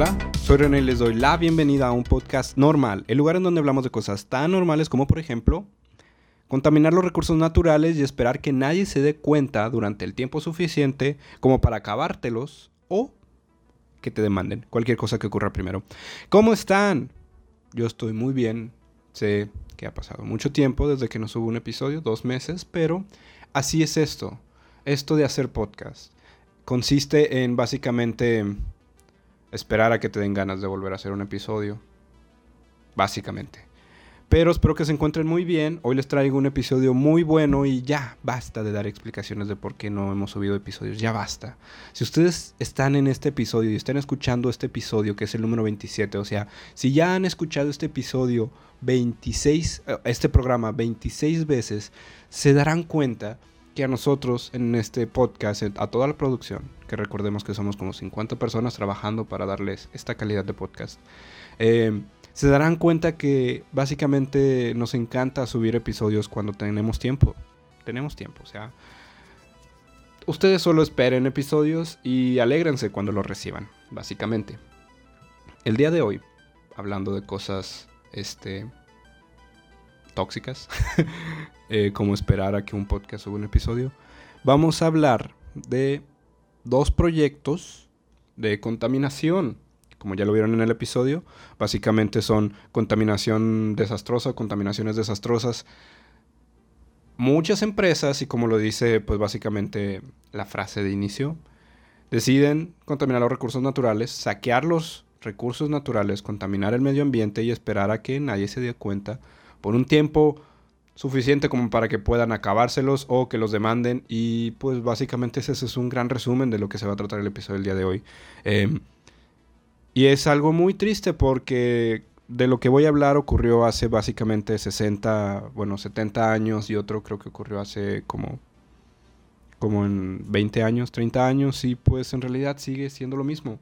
Hola, soy René y les doy la bienvenida a un podcast normal, el lugar en donde hablamos de cosas tan normales como por ejemplo contaminar los recursos naturales y esperar que nadie se dé cuenta durante el tiempo suficiente como para acabártelos o que te demanden, cualquier cosa que ocurra primero. ¿Cómo están? Yo estoy muy bien, sé que ha pasado mucho tiempo desde que no subo un episodio, dos meses, pero así es esto, esto de hacer podcast. Consiste en básicamente esperar a que te den ganas de volver a hacer un episodio. Básicamente. Pero espero que se encuentren muy bien. Hoy les traigo un episodio muy bueno y ya basta de dar explicaciones de por qué no hemos subido episodios. Ya basta. Si ustedes están en este episodio y están escuchando este episodio, que es el número 27, o sea, si ya han escuchado este episodio 26, eh, este programa 26 veces, se darán cuenta que a nosotros en este podcast, a toda la producción, que recordemos que somos como 50 personas trabajando para darles esta calidad de podcast, eh, se darán cuenta que básicamente nos encanta subir episodios cuando tenemos tiempo. Tenemos tiempo, o sea, ustedes solo esperen episodios y alégrense cuando los reciban, básicamente. El día de hoy, hablando de cosas, este, tóxicas, eh, como esperar a que un podcast suba un episodio, vamos a hablar de dos proyectos de contaminación. Como ya lo vieron en el episodio, básicamente son contaminación desastrosa, contaminaciones desastrosas. Muchas empresas, y como lo dice pues básicamente la frase de inicio, deciden contaminar los recursos naturales, saquear los recursos naturales, contaminar el medio ambiente y esperar a que nadie se dé cuenta por un tiempo suficiente como para que puedan acabárselos o que los demanden. Y pues básicamente ese es un gran resumen de lo que se va a tratar el episodio del día de hoy. Em, y es algo muy triste porque de lo que voy a hablar ocurrió hace básicamente 60, bueno, 70 años y otro creo que ocurrió hace como, como en 20 años, 30 años y pues en realidad sigue siendo lo mismo.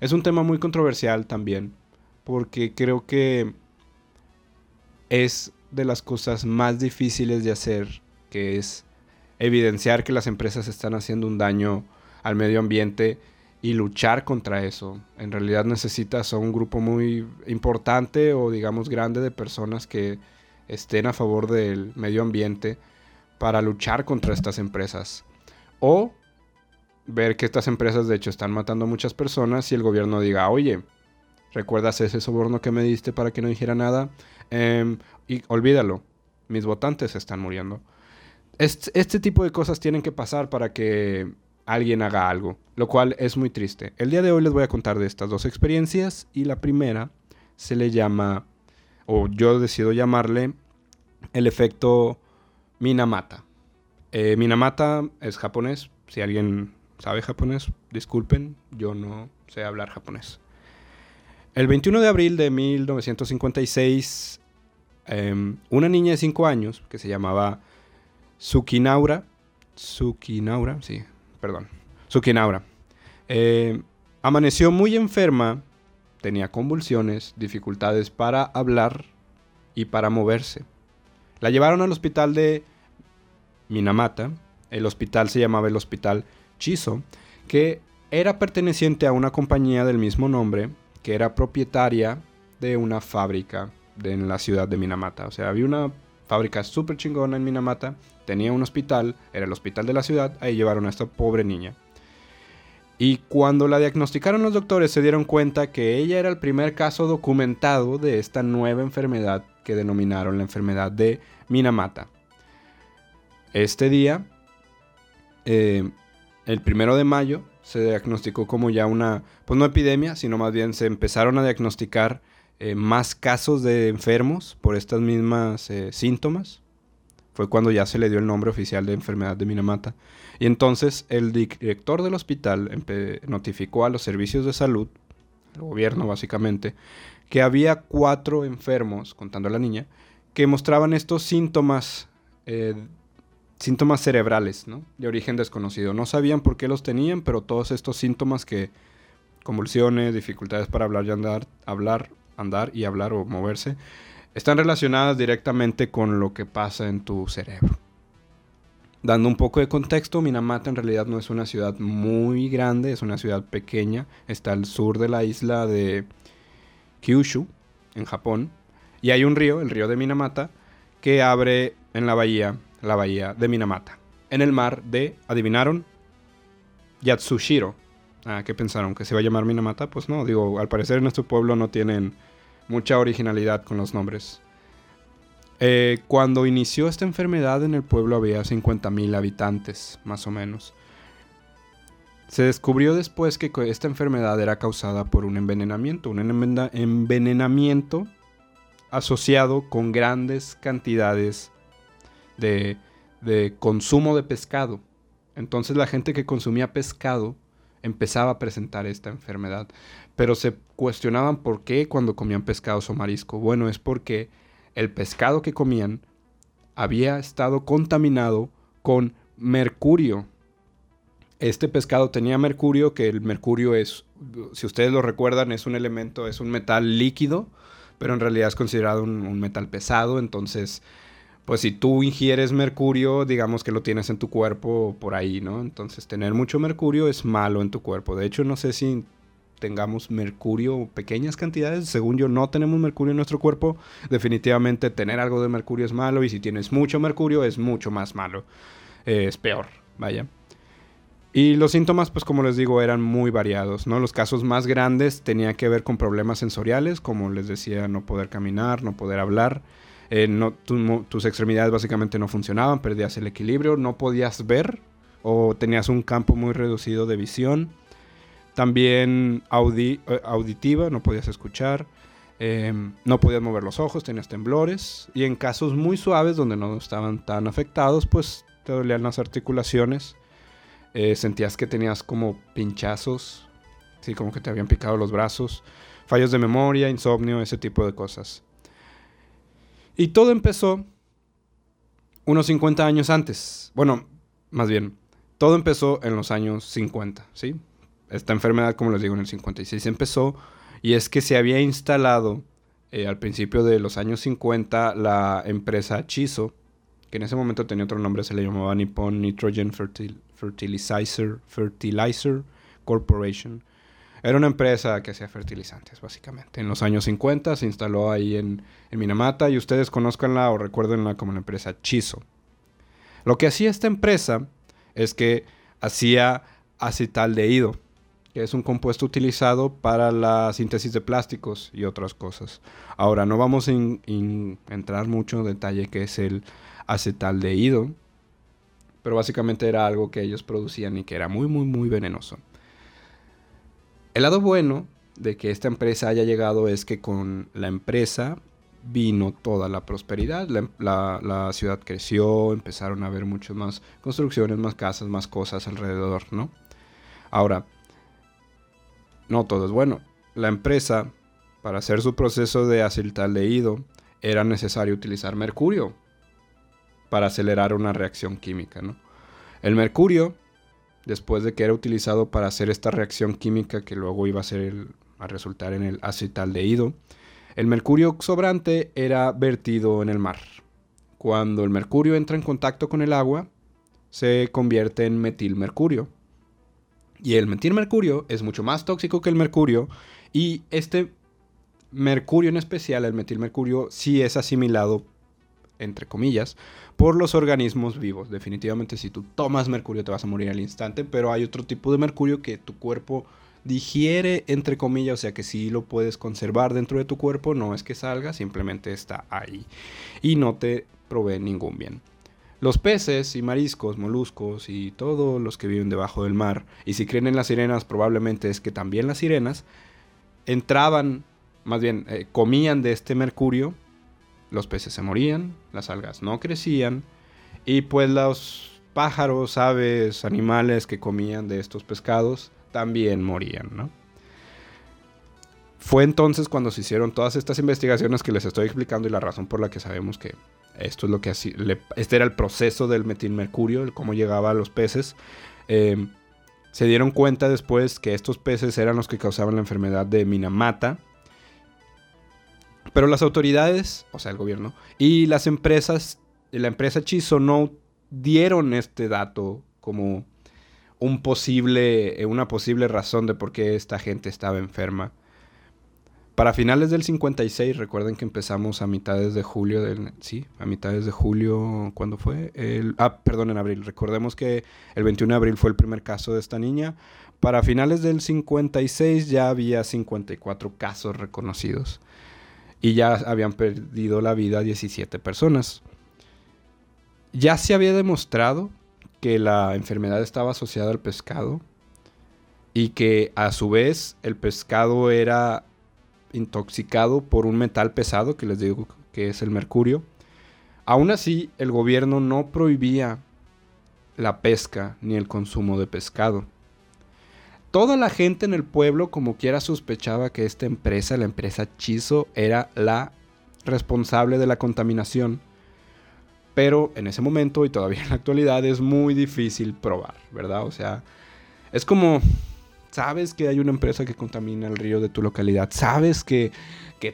Es un tema muy controversial también porque creo que es de las cosas más difíciles de hacer, que es evidenciar que las empresas están haciendo un daño al medio ambiente y luchar contra eso. En realidad necesitas a un grupo muy importante o digamos grande de personas que estén a favor del medio ambiente para luchar contra estas empresas. O ver que estas empresas de hecho están matando a muchas personas y el gobierno diga, oye, ¿recuerdas ese soborno que me diste para que no dijera nada? Em, y olvídalo, mis votantes están muriendo. Este, tipo de cosas tienen que pasar para que alguien haga algo, lo cual es muy triste. El día de hoy les voy a contar de estas dos experiencias y la primera se le llama, o yo decido llamarle, el efecto Minamata. Eh, Minamata es japonés, si alguien sabe japonés, disculpen, yo no sé hablar japonés. El 21 de abril de 1956, em, una niña de 5 años que se llamaba Tsukinaura, Tsukinaura, sí, perdón, Tsukinaura, eh, amaneció muy enferma, tenía convulsiones, dificultades para hablar y para moverse. La llevaron al hospital de Minamata, el hospital se llamaba el Hospital Chiso, que era perteneciente a una compañía del mismo nombre que era propietaria de una fábrica en la ciudad de Minamata. O sea, había una fábrica súper chingona en Minamata, tenía un hospital, era el hospital de la ciudad, ahí llevaron a esta pobre niña. Y cuando la diagnosticaron los doctores se dieron cuenta que ella era el primer caso documentado de esta nueva enfermedad que denominaron la enfermedad de Minamata. Este día, eh, el primero de mayo, se diagnosticó como ya una, pues no epidemia, sino más bien se empezaron a diagnosticar eh, más casos de enfermos por estas mismas eh, síntomas. Fue cuando ya se le dio el nombre oficial de enfermedad de Minamata. Y entonces el director del hospital notificó a los servicios de salud, al gobierno básicamente, que había cuatro enfermos, contando a la niña, que mostraban estos síntomas eh, síntomas cerebrales, ¿no? De origen desconocido. No sabían por qué los tenían, pero todos estos síntomas que convulsiones, dificultades para hablar y andar, hablar, andar y hablar o moverse, están relacionadas directamente con lo que pasa en tu cerebro. Dando un poco de contexto, Minamata en realidad no es una ciudad muy grande, es una ciudad pequeña. Está al sur de la isla de Kyushu, en Japón. Y hay un río, el río de Minamata, que abre en la bahía, la bahía de Minamata. En el mar de, adivinaron, Yatsushiro. Ah, ¿qué pensaron? ¿Que se va a llamar Minamata? Pues no, digo, al parecer en nuestro pueblo no tienen mucha originalidad con los nombres. Eh, cuando inició esta enfermedad en el pueblo había 50.000 habitantes, más o menos. Se descubrió después que esta enfermedad era causada por un envenenamiento, un envenenamiento asociado con grandes cantidades de, de consumo de pescado. Entonces la gente que consumía pescado empezaba a presentar esta enfermedad. Pero se cuestionaban por qué cuando comían pescados o marisco. Bueno, es porque el pescado que comían había estado contaminado con mercurio. Este pescado tenía mercurio, que el mercurio es, si ustedes lo recuerdan, es un elemento, es un metal líquido, pero en realidad es considerado un, metal pesado. Entonces, pues si tú ingieres mercurio, digamos que lo tienes en tu cuerpo por ahí, ¿no? Entonces, tener mucho mercurio es malo en tu cuerpo. De hecho, no sé si tengamos mercurio, pequeñas cantidades. Según yo, no tenemos mercurio en nuestro cuerpo. Definitivamente tener algo de mercurio es malo y si tienes mucho mercurio es mucho más malo. Eh, es peor, vaya. Y los síntomas, pues como les digo, eran muy variados, ¿no? Los casos más grandes tenían que ver con problemas sensoriales, como les decía, no poder caminar, no poder hablar. Eh, no, tus extremidades básicamente no funcionaban, perdías el equilibrio, no podías ver o tenías un campo muy reducido de visión. También eh, auditiva, no podías escuchar. Em, no podías mover los ojos, tenías temblores. Y en casos muy suaves, donde no estaban tan afectados, pues te dolían las articulaciones. Eh, sentías que tenías como pinchazos, sí, como que te habían picado los brazos. Fallos de memoria, insomnio, ese tipo de cosas. Y todo empezó unos 50 años antes. Bueno, más bien, todo empezó en los años 50, ¿sí? esta enfermedad, como les digo, en el 56 empezó y es que se había instalado eh, al principio de los años 50 la empresa Chiso, que en ese momento tenía otro nombre, se le llamaba Nippon Nitrogen Fertilizer, Fertilizer Corporation. Era una empresa que hacía fertilizantes, básicamente. En los años 50 se instaló ahí en, Minamata y ustedes conozcanla o recuerdenla como la empresa Chiso. Lo que hacía esta empresa es que hacía acetaldehído que es un compuesto utilizado para la síntesis de plásticos y otras cosas. Ahora, no vamos a entrar mucho en detalle qué es el acetaldehído, pero básicamente era algo que ellos producían y que era muy, muy, muy venenoso. El lado bueno de que esta empresa haya llegado es que con la empresa vino toda la prosperidad, la, la ciudad creció, empezaron a haber muchas más construcciones, más casas, más cosas alrededor, ¿no? Ahora, no todo es bueno. La empresa, para hacer su proceso de acetaldehído, era necesario utilizar mercurio para acelerar una reacción química. ¿no? El mercurio, después de que era utilizado para hacer esta reacción química que luego iba a, ser a resultar en el acetaldehído, el mercurio sobrante era vertido en el mar. Cuando el mercurio entra en contacto con el agua, se convierte en metilmercurio. Y el metilmercurio es mucho más tóxico que el mercurio. Y este mercurio en especial, el metilmercurio, sí es asimilado, entre comillas, por los organismos vivos. Definitivamente si tú tomas mercurio te vas a morir al instante, pero hay otro tipo de mercurio que tu cuerpo digiere, entre comillas, o sea que sí lo puedes conservar dentro de tu cuerpo, no es que salga, simplemente está ahí y no te provee ningún bien. Los peces y mariscos, moluscos y todos los que viven debajo del mar, y si creen en las sirenas, probablemente es que también las sirenas entraban, más bien, eh, comían de este mercurio, los peces se morían, las algas no crecían, y pues los pájaros, aves, animales que comían de estos pescados también morían, ¿no? Fue entonces cuando se hicieron todas estas investigaciones que les estoy explicando y la razón por la que sabemos que esto es lo que así, este era el proceso del metilmercurio, el cómo llegaba a los peces. Em, se dieron cuenta después que estos peces eran los que causaban la enfermedad de Minamata. Pero las autoridades, o sea, el gobierno, y las empresas, la empresa Chiso no dieron este dato como un posible, eh, una posible razón de por qué esta gente estaba enferma. Para finales del 56, recuerden que empezamos a mitades de julio del... Sí, a mitades de julio, ¿cuándo fue? El, ah, perdón, en abril. Recordemos que el 21 de abril fue el primer caso de esta niña. Para finales del 56 ya había 54 casos reconocidos. Y ya habían perdido la vida 17 personas. Ya se había demostrado que la enfermedad estaba asociada al pescado y que a su vez el pescado era intoxicado por un metal pesado, que les digo que es el mercurio. Aún así, el gobierno no prohibía la pesca ni el consumo de pescado. Toda la gente en el pueblo, como quiera, sospechaba que esta empresa, la empresa Chizo, era la responsable de la contaminación. Pero en ese momento y todavía en la actualidad es muy difícil probar, ¿verdad? O sea, es como Sabes que hay una empresa que contamina el río de tu localidad. Sabes que,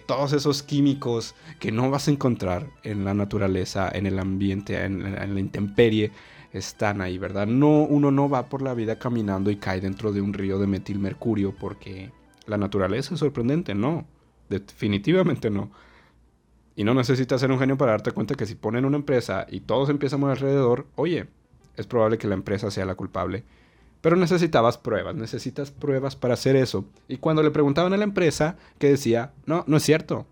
todos esos químicos que no vas a encontrar en la naturaleza, en el ambiente, en, la intemperie, están ahí, ¿verdad? No, uno no va por la vida caminando y cae dentro de un río de metilmercurio porque la naturaleza es sorprendente, no. Definitivamente no. Y no necesitas ser un genio para darte cuenta que si ponen una empresa y todos empiezan a mover alrededor, oye, es probable que la empresa sea la culpable pero necesitabas pruebas, necesitas pruebas para hacer eso. Y cuando le preguntaban a la empresa, que decía, no, no es cierto.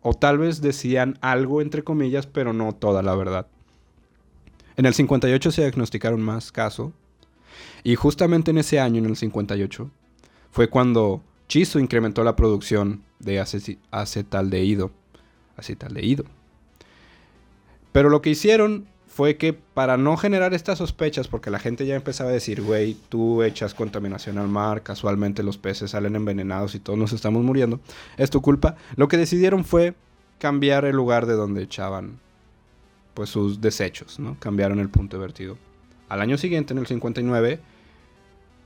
O tal vez decían algo entre comillas, pero no toda la verdad. En el 58 se diagnosticaron más casos. Y justamente en ese año, en el 58, fue cuando Chiso incrementó la producción de acetaldehído. Acetaldehído. Pero lo que hicieron fue que para no generar estas sospechas, porque la gente ya empezaba a decir, güey, tú echas contaminación al mar, casualmente los peces salen envenenados y todos nos estamos muriendo, es tu culpa, lo que decidieron fue cambiar el lugar de donde echaban pues sus desechos, ¿no? Cambiaron el punto de vertido. Al año siguiente, en el 59,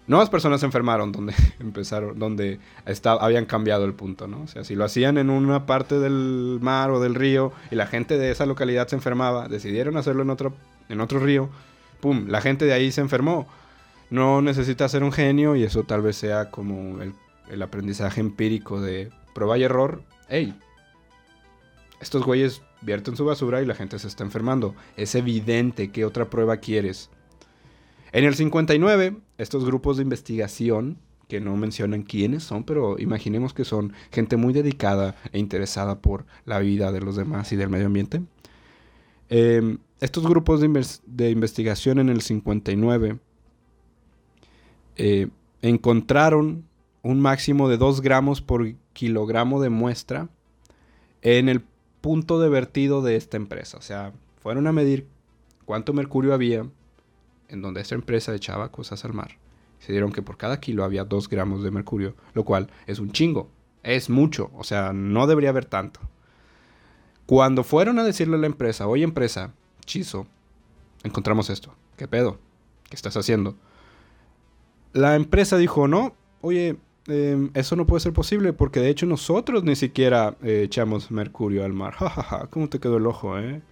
nuevas personas se enfermaron donde empezaron, donde habían cambiado el punto, ¿no? O sea, si lo hacían en una parte del mar o del río y la gente de esa localidad se enfermaba, decidieron hacerlo en otro, en otro río, ¡pum! La gente de ahí se enfermó. No necesita ser un genio y eso tal vez sea como el, el aprendizaje empírico de prueba y error. ¡Ey! Estos güeyes vierten su basura y la gente se está enfermando. Es evidente que otra prueba quieres. En el 59, estos grupos de investigación, que no mencionan quiénes son, pero imaginemos que son gente muy dedicada e interesada por la vida de los demás y del medio ambiente. Em, estos grupos de, investigación en el 59 eh, encontraron un máximo de 2 gramos por kilogramo de muestra en el punto de vertido de esta empresa. O sea, fueron a medir cuánto mercurio había en donde esta empresa echaba cosas al mar, se dieron que por cada kilo había 2 gramos de mercurio, lo cual es un chingo, es mucho, o sea, no debería haber tanto. Cuando fueron a decirle a la empresa, oye empresa, chizo, encontramos esto, ¿qué pedo? ¿Qué estás haciendo? La empresa dijo, no, oye, em, eso no puede ser posible porque de hecho nosotros ni siquiera eh, echamos mercurio al mar. Jajaja, ¿cómo te quedó el ojo, eh?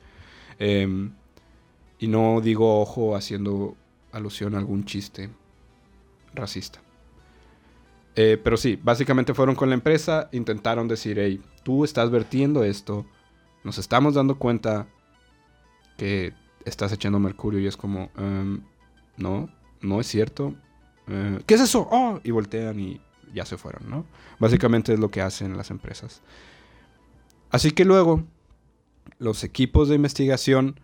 eh y no digo ojo haciendo alusión a algún chiste racista. Eh, pero sí, básicamente fueron con la empresa, intentaron decir, hey, tú estás vertiendo esto, nos estamos dando cuenta que estás echando mercurio y es como, em, no, no es cierto. Eh, ¿Qué es eso? Oh, y voltean y ya se fueron, ¿no? Básicamente es lo que hacen las empresas. Así que luego, los equipos de investigación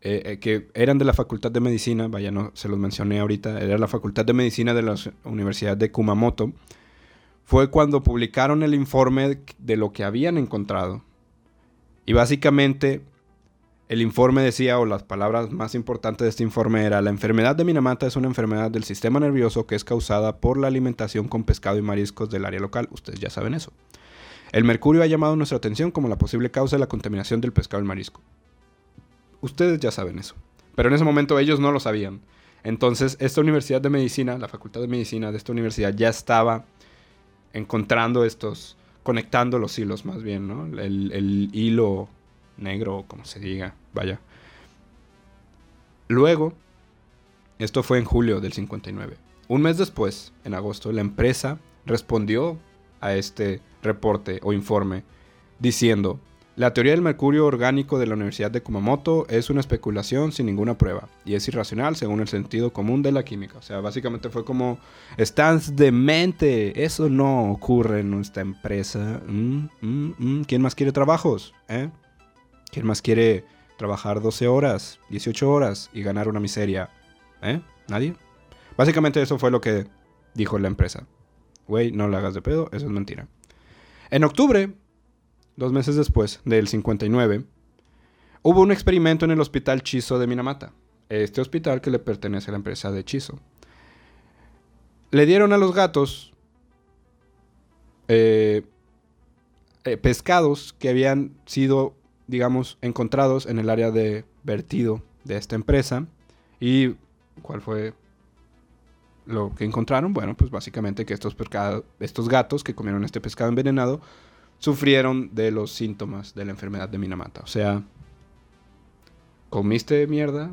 eh, eh, que eran de la Facultad de Medicina, vaya, no se los mencioné ahorita, era la Facultad de Medicina de la Universidad de Kumamoto, fue cuando publicaron el informe de lo que habían encontrado. Y básicamente el informe decía, o las palabras más importantes de este informe era, la enfermedad de Minamata es una enfermedad del sistema nervioso que es causada por la alimentación con pescado y mariscos del área local. Ustedes ya saben eso. El mercurio ha llamado nuestra atención como la posible causa de la contaminación del pescado y marisco. Ustedes ya saben eso. Pero en ese momento ellos no lo sabían. Entonces, esta universidad de medicina, la facultad de medicina de esta universidad, ya estaba encontrando estos, conectando los hilos más bien, ¿no? El, hilo negro, como se diga, vaya. Luego, esto fue en julio del 59. Un mes después, en agosto, la empresa respondió a este reporte o informe diciendo, la teoría del mercurio orgánico de la Universidad de Kumamoto es una especulación sin ninguna prueba y es irracional según el sentido común de la química. O sea, básicamente fue como, estás demente, eso no ocurre en nuestra empresa. Mm, mm, mm. ¿Quién más quiere trabajos? Eh? ¿Quién más quiere trabajar 12 horas, 18 horas y ganar una miseria? ¿Eh? ¿Nadie? Básicamente eso fue lo que dijo la empresa. Güey, no le hagas de pedo, eso es mentira. En octubre dos meses después, del 59, hubo un experimento en el Hospital Chiso de Minamata, este hospital que le pertenece a la empresa de Chiso. Le dieron a los gatos eh, eh, pescados que habían sido, digamos, encontrados en el área de vertido de esta empresa. ¿Y cuál fue lo que encontraron? Bueno, pues básicamente que estos, estos gatos que comieron este pescado envenenado sufrieron de los síntomas de la enfermedad de Minamata. O sea, comiste mierda,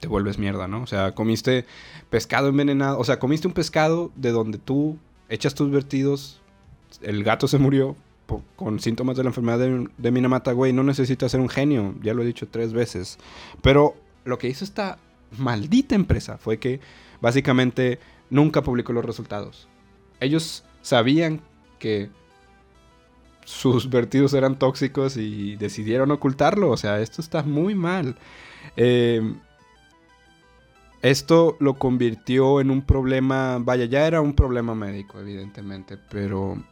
te vuelves mierda, ¿no? O sea, comiste pescado envenenado, o sea, comiste un pescado de donde tú echas tus vertidos, el gato se murió con síntomas de la enfermedad de, Minamata, güey, no necesitas ser un genio, ya lo he dicho tres veces. Pero lo que hizo esta maldita empresa fue que básicamente nunca publicó los resultados. Ellos sabían que sus vertidos eran tóxicos y decidieron ocultarlo. O sea, esto está muy mal. Em, esto lo convirtió en un problema, vaya, ya era un problema médico, evidentemente, pero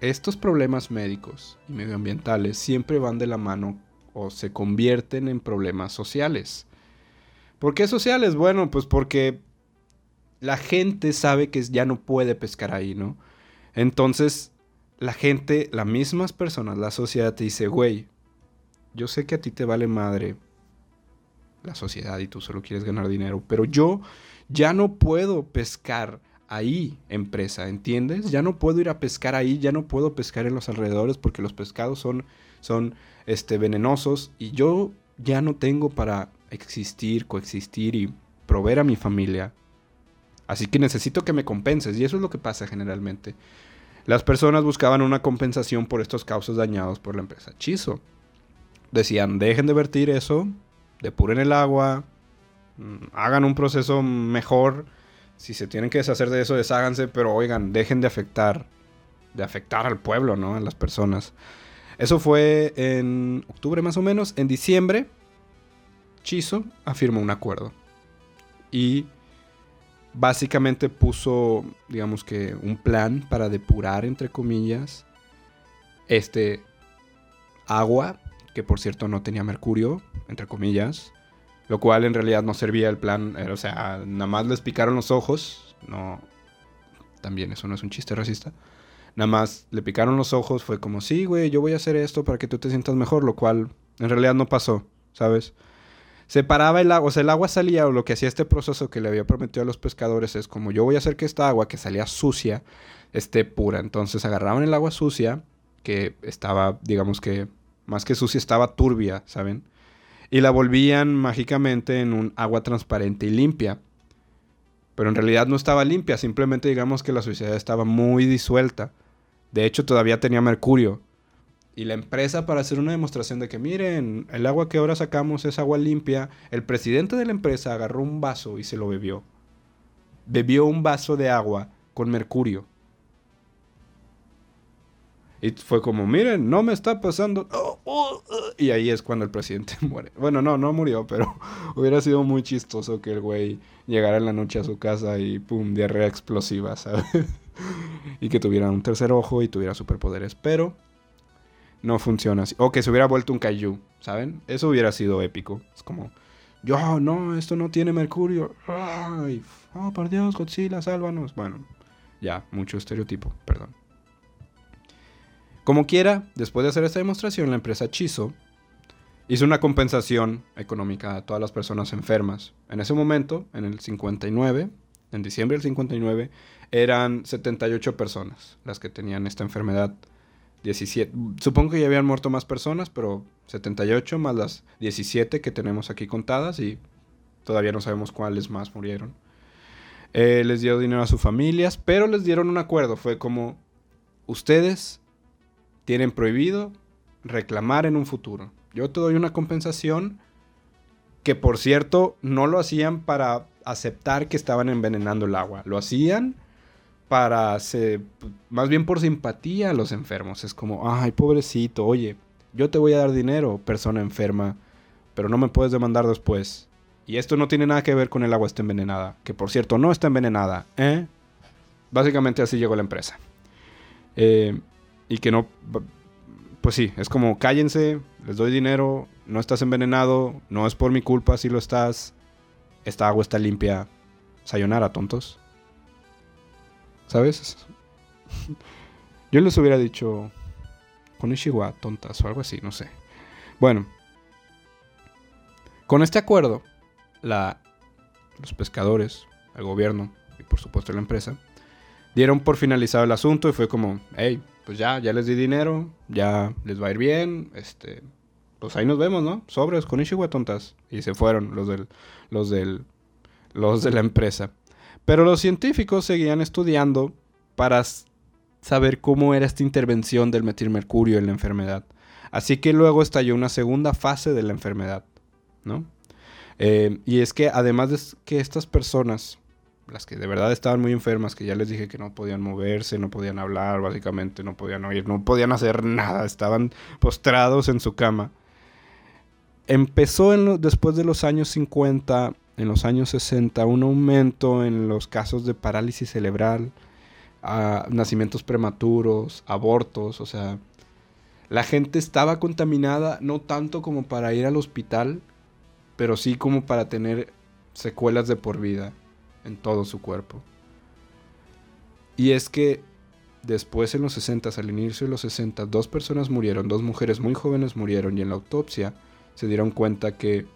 estos problemas médicos y medioambientales siempre van de la mano o se convierten en problemas sociales. ¿Por qué sociales? Bueno, pues porque la gente sabe que ya no puede pescar ahí, ¿no? Entonces, la gente, las mismas personas, la sociedad te dice, güey, yo sé que a ti te vale madre la sociedad y tú solo quieres ganar dinero, pero yo ya no puedo pescar ahí, empresa, ¿entiendes? Ya no puedo ir a pescar ahí, ya no puedo pescar en los alrededores porque los pescados son, son este, venenosos y yo ya no tengo para existir, coexistir y proveer a mi familia Así que necesito que me compenses. Y eso es lo que pasa generalmente. Las personas buscaban una compensación por estos causos dañados por la empresa Chizo. Decían, dejen de vertir eso, depuren el agua, mm, hagan un proceso mejor. Si se tienen que deshacer de eso, desháganse, pero oigan, dejen de afectar, de afectar al pueblo, ¿no? A las personas. Eso fue en octubre más o menos. En diciembre, Chizo afirmó un acuerdo. Y básicamente puso, digamos que, un plan para depurar, entre comillas, este agua, que por cierto no tenía mercurio, entre comillas, lo cual en realidad no servía el plan, o sea, nada más les picaron los ojos, no, también eso no es un chiste racista, nada más le picaron los ojos, fue como, sí, güey, yo voy a hacer esto para que tú te sientas mejor, lo cual en realidad no pasó, ¿sabes? separaba el agua, o sea, el agua salía, o lo que hacía este proceso que le había prometido a los pescadores es como yo voy a hacer que esta agua que salía sucia esté pura. Entonces agarraban el agua sucia, que estaba, digamos que, más que sucia, estaba turbia, ¿saben? Y la volvían mágicamente en un agua transparente y limpia. Pero en realidad no estaba limpia, simplemente digamos que la suciedad estaba muy disuelta. De hecho, todavía tenía mercurio. Y la empresa para hacer una demostración de que miren, el agua que ahora sacamos es agua limpia, el presidente de la empresa agarró un vaso y se lo bebió. Bebió un vaso de agua con mercurio. Y fue como, miren, no me está pasando. Oh, oh". Y ahí es cuando el presidente muere. Bueno, no, no murió, pero hubiera sido muy chistoso que el güey llegara en la noche a su casa y pum, diarrea explosiva, ¿sabes? y que tuviera un tercer ojo y tuviera superpoderes. Pero no funciona así. O que se hubiera vuelto un kaiju, ¿saben? Eso hubiera sido épico. Es como, yo, no, esto no tiene mercurio. Ay, oh, por Dios, Godzilla, sálvanos. Bueno, ya, mucho estereotipo, perdón. Como quiera, después de hacer esta demostración, la empresa Chizo hizo una compensación económica a todas las personas enfermas. En ese momento, en el 59, en diciembre del 59, eran 78 personas las que tenían esta enfermedad 17. Supongo que ya habían muerto más personas, pero 78 más las 17 que tenemos aquí contadas y todavía no sabemos cuáles más murieron. Eh, les dio dinero a sus familias, pero les dieron un acuerdo. Fue como, ustedes tienen prohibido reclamar en un futuro. Yo te doy una compensación que, por cierto, no lo hacían para aceptar que estaban envenenando el agua. Lo hacían para, se, más bien por simpatía a los enfermos. Es como, ay, pobrecito, oye, yo te voy a dar dinero, persona enferma, pero no me puedes demandar después. Y esto no tiene nada que ver con el agua está envenenada, que por cierto no está envenenada, ¿eh? Básicamente así llegó la empresa. Eh, y que no, pues sí, es como cállense, les doy dinero, no estás envenenado, no es por mi culpa si lo estás, esta agua está limpia, sayonara, tontos. ¿Sabes? Yo les hubiera dicho con Ishiwa, tontas o algo así, no sé. Bueno, con este acuerdo, la, los pescadores, el gobierno y por supuesto la empresa, dieron por finalizado el asunto y fue como, hey, pues ya, ya les di dinero, ya les va a ir bien, este, pues ahí nos vemos, ¿no? Sobres con Ishiwa tontas. Y se fueron los del, los del, los de la empresa. Pero los científicos seguían estudiando para saber cómo era esta intervención del metilmercurio en la enfermedad. Así que luego estalló una segunda fase de la enfermedad, ¿no? Eh, y es que además de que estas personas, las que de verdad estaban muy enfermas, que ya les dije que no podían moverse, no podían hablar, básicamente no podían oír, no podían hacer nada, estaban postrados en su cama. Empezó en después de los años 50, en los años 60, un aumento en los casos de parálisis cerebral, nacimientos prematuros, abortos, o sea, la gente estaba contaminada no tanto como para ir al hospital, pero sí como para tener secuelas de por vida en todo su cuerpo. Y es que después en los 60, al inicio de los 60, dos personas murieron, dos mujeres muy jóvenes murieron y en la autopsia se dieron cuenta que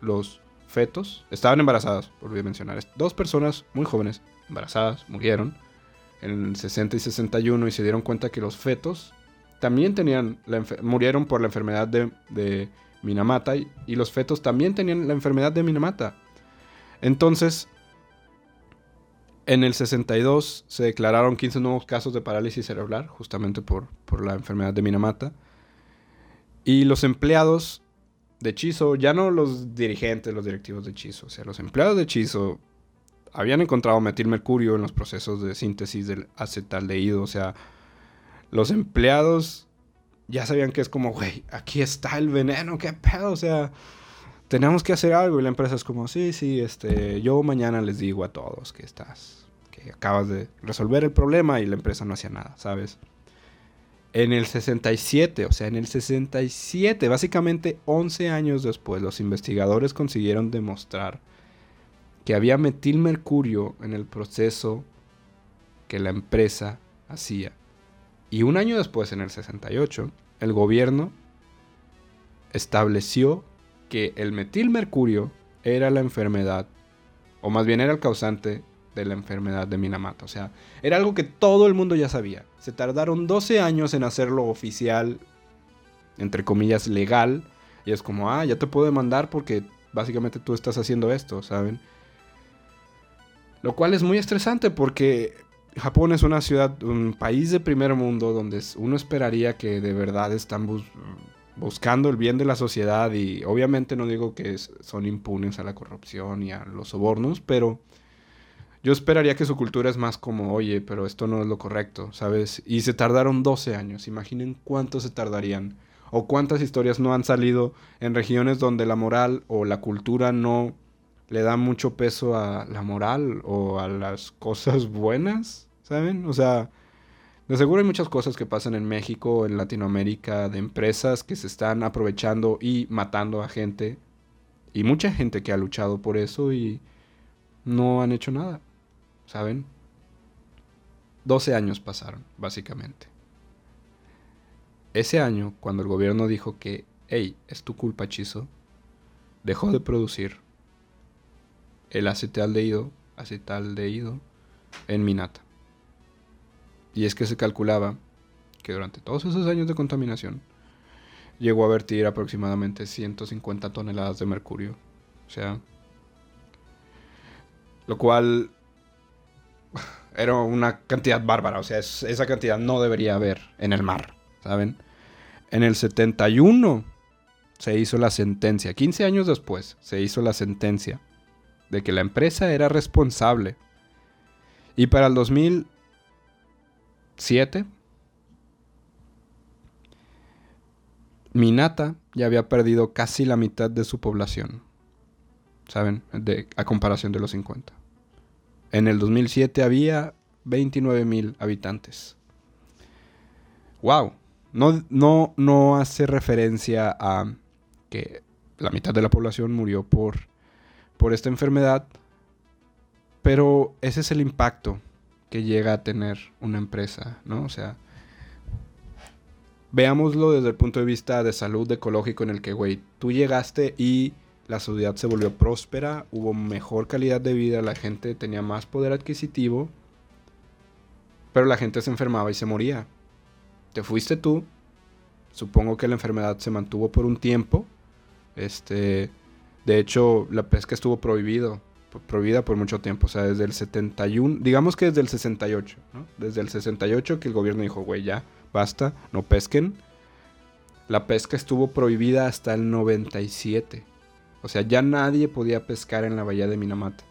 los fetos estaban embarazadas, a mencionar, dos personas muy jóvenes embarazadas murieron en el 60 y 61 y se dieron cuenta que los fetos también tenían murieron por la enfermedad de Minamata y, los fetos también tenían la enfermedad de Minamata. Entonces, en el 62 se declararon 15 nuevos casos de parálisis cerebral, justamente por, por la enfermedad de Minamata. Y los empleados de Chizo, ya no los dirigentes, los directivos de Chizo, o sea, los empleados de Chizo habían encontrado metilmercurio en los procesos de síntesis del acetaldehído, o sea, los empleados ya sabían que es como, güey, aquí está el veneno, qué pedo, o sea, tenemos que hacer algo. Y la empresa es como, sí, sí, este, yo mañana les digo a todos que estás, que acabas de resolver el problema y la empresa no hacía nada, ¿sabes? En el 67, o sea, en el 67, básicamente 11 años después, los investigadores consiguieron demostrar que había metilmercurio en el proceso que la empresa hacía. Y un año después, en el 68, el gobierno estableció que el metilmercurio era la enfermedad, o más bien era el causante de la enfermedad de Minamata. O sea, era algo que todo el mundo ya sabía. Se tardaron 12 años en hacerlo oficial, entre comillas, legal. Y es como, ah, ya te puedo demandar porque básicamente tú estás haciendo esto, ¿saben? Lo cual es muy estresante porque Japón es una ciudad, un país de primer mundo donde uno esperaría que de verdad están buscando el bien de la sociedad y obviamente no digo que son impunes a la corrupción y a los sobornos, pero yo esperaría que su cultura es más como, oye, pero esto no es lo correcto, ¿sabes? Y se tardaron 12 años, imaginen cuánto se tardarían o cuántas historias no han salido en regiones donde la moral o la cultura no le da mucho peso a la moral o a las cosas buenas, ¿saben? O sea, de seguro hay muchas cosas que pasan en México, en Latinoamérica, de empresas que se están aprovechando y matando a gente. Y mucha gente que ha luchado por eso y no han hecho nada, ¿saben? 12 años pasaron, básicamente. Ese año, cuando el gobierno dijo que, hey, es tu culpa, Chizo, dejó de producir el acetaldehído, acetaldehído en Minata. Y es que se calculaba que durante todos esos años de contaminación llegó a vertir aproximadamente 150 toneladas de mercurio. O sea, lo cual era una cantidad bárbara. O sea, esa cantidad no debería haber en el mar, ¿saben? En el 71 se hizo la sentencia, 15 años después se hizo la sentencia de que la empresa era responsable. Y para el 2007, Minata ya había perdido casi la mitad de su población. ¿Saben? De, a comparación de los 50. En el 2007 había 29 mil habitantes. ¡Wow! No, no, no hace referencia a que la mitad de la población murió por, por esta enfermedad, pero ese es el impacto que llega a tener una empresa, ¿no? O sea, veámoslo desde el punto de vista de salud ecológico en el que, güey, tú llegaste y la sociedad se volvió próspera, hubo mejor calidad de vida, la gente tenía más poder adquisitivo, pero la gente se enfermaba y se moría. Te fuiste tú, supongo que la enfermedad se mantuvo por un tiempo, este, de hecho, la pesca estuvo prohibido, prohibida por mucho tiempo, o sea, desde el 71, digamos que desde el 68, ¿no? Desde el 68 que el gobierno dijo, güey, ya, basta, no pesquen. La pesca estuvo prohibida hasta el 97. O sea, ya nadie podía pescar en la bahía de Minamata.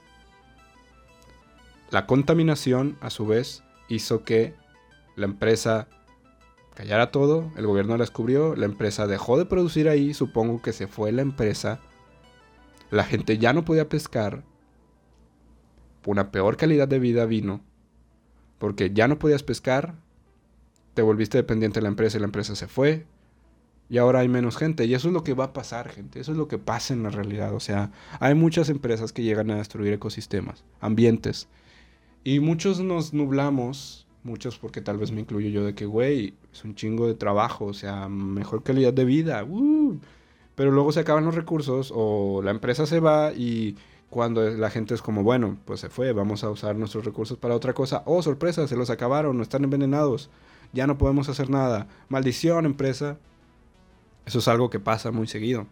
La contaminación, a su vez, hizo que la empresa callara todo, el gobierno la descubrió, la empresa dejó de producir ahí, supongo que se fue la empresa, la gente ya no podía pescar, una peor calidad de vida vino, porque ya no podías pescar, te volviste dependiente de la empresa y la empresa se fue, y ahora hay menos gente. Y eso es lo que va a pasar, gente. Eso es lo que pasa en la realidad. O sea, hay muchas empresas que llegan a destruir ecosistemas, ambientes. Y muchos nos nublamos, muchos porque tal vez me incluyo yo, de que, güey, es un chingo de trabajo, o sea, mejor calidad de vida. Uh. Pero luego se acaban los recursos o la empresa se va y cuando la gente es como, bueno, pues se fue, vamos a usar nuestros recursos para otra cosa. Oh, sorpresa, se los acabaron, no están envenenados, ya no podemos hacer nada. Maldición, empresa. Eso es algo que pasa muy seguido.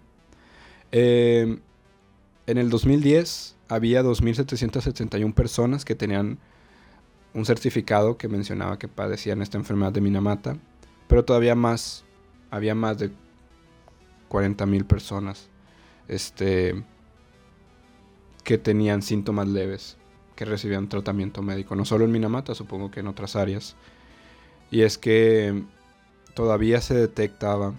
Eh, en el 2010 había 2.771 personas que tenían un certificado que mencionaba que padecían esta enfermedad de Minamata, pero todavía más, había más de 40.000 personas este, que tenían síntomas leves, que recibían tratamiento médico, no solo en Minamata, supongo que en otras áreas. Y es que todavía se detectaba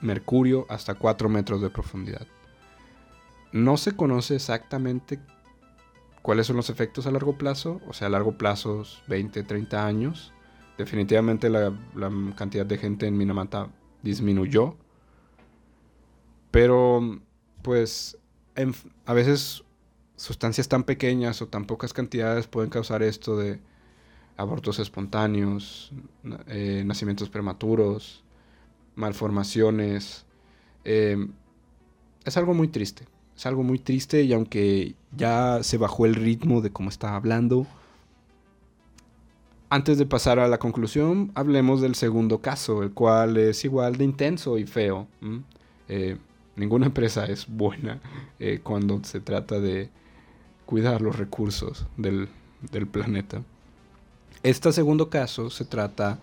mercurio hasta 4 metros de profundidad. No se conoce exactamente cuáles son los efectos a largo plazo, o sea, a largo plazo 20, 30 años. Definitivamente la, cantidad de gente en Minamata disminuyó. Pero, pues, a veces sustancias tan pequeñas o tan pocas cantidades pueden causar esto de abortos espontáneos, eh, nacimientos prematuros, malformaciones. Eh, es algo muy triste. Es algo muy triste y aunque ya se bajó el ritmo de cómo estaba hablando, antes de pasar a la conclusión, hablemos del segundo caso, el cual es igual de intenso y feo. Ninguna empresa es buena eh, cuando se trata de cuidar los recursos del, planeta. Este segundo caso se trata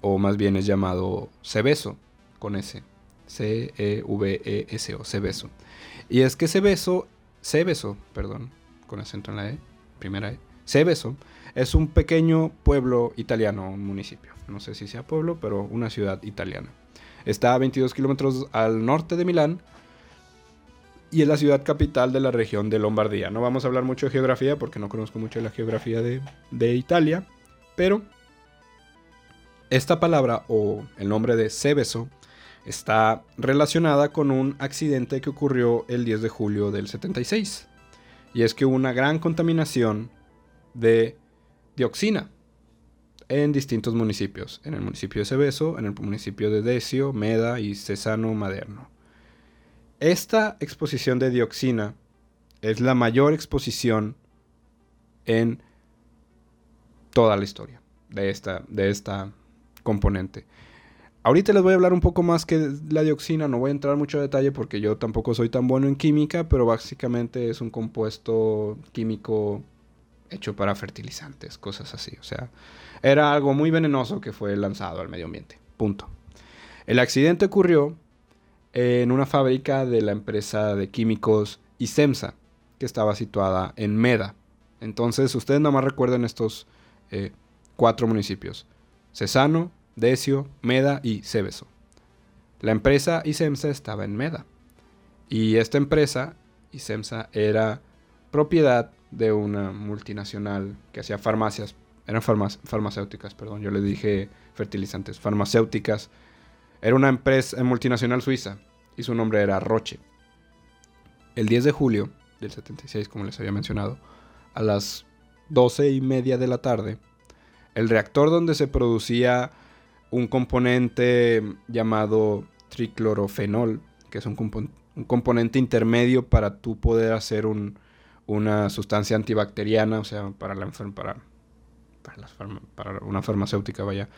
o más bien es llamado Cebeso, con S. C-E-V-E-S-O, Cebeso. Y es que Cebeso, Cebeso, perdón, con acento en la E, primera E, Cebeso es un pequeño pueblo italiano, un municipio. No sé si sea pueblo, pero una ciudad italiana. Está a 22 kilómetros al norte de Milán y es la ciudad capital de la región de Lombardía. No vamos a hablar mucho de geografía porque no conozco mucho de la geografía de, Italia, pero esta palabra o el nombre de Seveso está relacionada con un accidente que ocurrió el 10 de julio del 76. Y es que hubo una gran contaminación de dioxina en distintos municipios. En el municipio de Seveso, en el municipio de Decio, Meda y Cesano Maderno. Esta exposición de dioxina es la mayor exposición en toda la historia de esta, de esta componente. Ahorita les voy a hablar un poco más que la dioxina, no voy a entrar mucho detalle porque yo tampoco soy tan bueno en química, pero básicamente es un compuesto químico hecho para fertilizantes, cosas así. O sea, era algo muy venenoso que fue lanzado al medio ambiente. Punto. El accidente ocurrió en una fábrica de la empresa de químicos ISEMSA, que estaba situada en Meda. Entonces, ustedes nada más recuerden estos eh, cuatro municipios. Cesano, Decio, Meda y Cebeso. La empresa ISEMSA estaba en Meda. Y esta empresa, ISEMSA, era propiedad de una multinacional que hacía farmacias, eran farmacéuticas, perdón, yo le dije fertilizantes, farmacéuticas. Era una empresa multinacional suiza y su nombre era Roche. El 10 de julio del 76, como les había mencionado, a las 12 y media de la tarde, el reactor donde se producía un componente llamado triclorofenol, que es un, componente intermedio para tú poder hacer una sustancia antibacteriana, o sea, para, la, para, para una farmacéutica, vaya.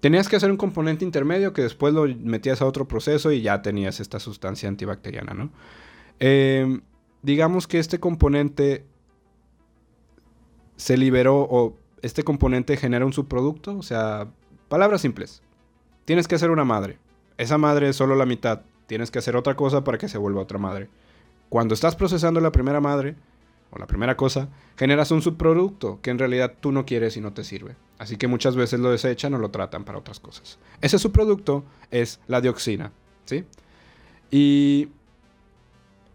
Tenías que hacer un componente intermedio que después lo metías a otro proceso y ya tenías esta sustancia antibacteriana, ¿no? Em, digamos que este componente se liberó o este componente genera un subproducto, o sea, palabras simples. Tienes que hacer una madre. Esa madre es solo la mitad. Tienes que hacer otra cosa para que se vuelva otra madre. Cuando estás procesando la primera madre, o la primera cosa, generas un subproducto que en realidad tú no quieres y no te sirve. Así que muchas veces lo desechan o lo tratan para otras cosas. Ese subproducto es la dioxina, ¿sí? Y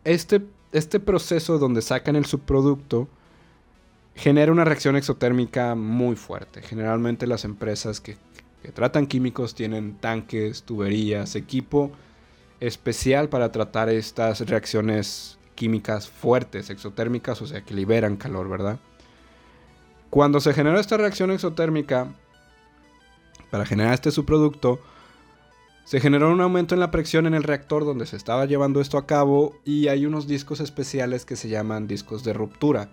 este, este proceso donde sacan el subproducto genera una reacción exotérmica muy fuerte. Generalmente las empresas que, que tratan químicos tienen tanques, tuberías, equipo especial para tratar estas reacciones químicas fuertes, exotérmicas, o sea, que liberan calor, ¿verdad? Cuando se generó esta reacción exotérmica, para generar este subproducto, se generó un aumento en la presión en el reactor donde se estaba llevando esto a cabo y hay unos discos especiales que se llaman discos de ruptura,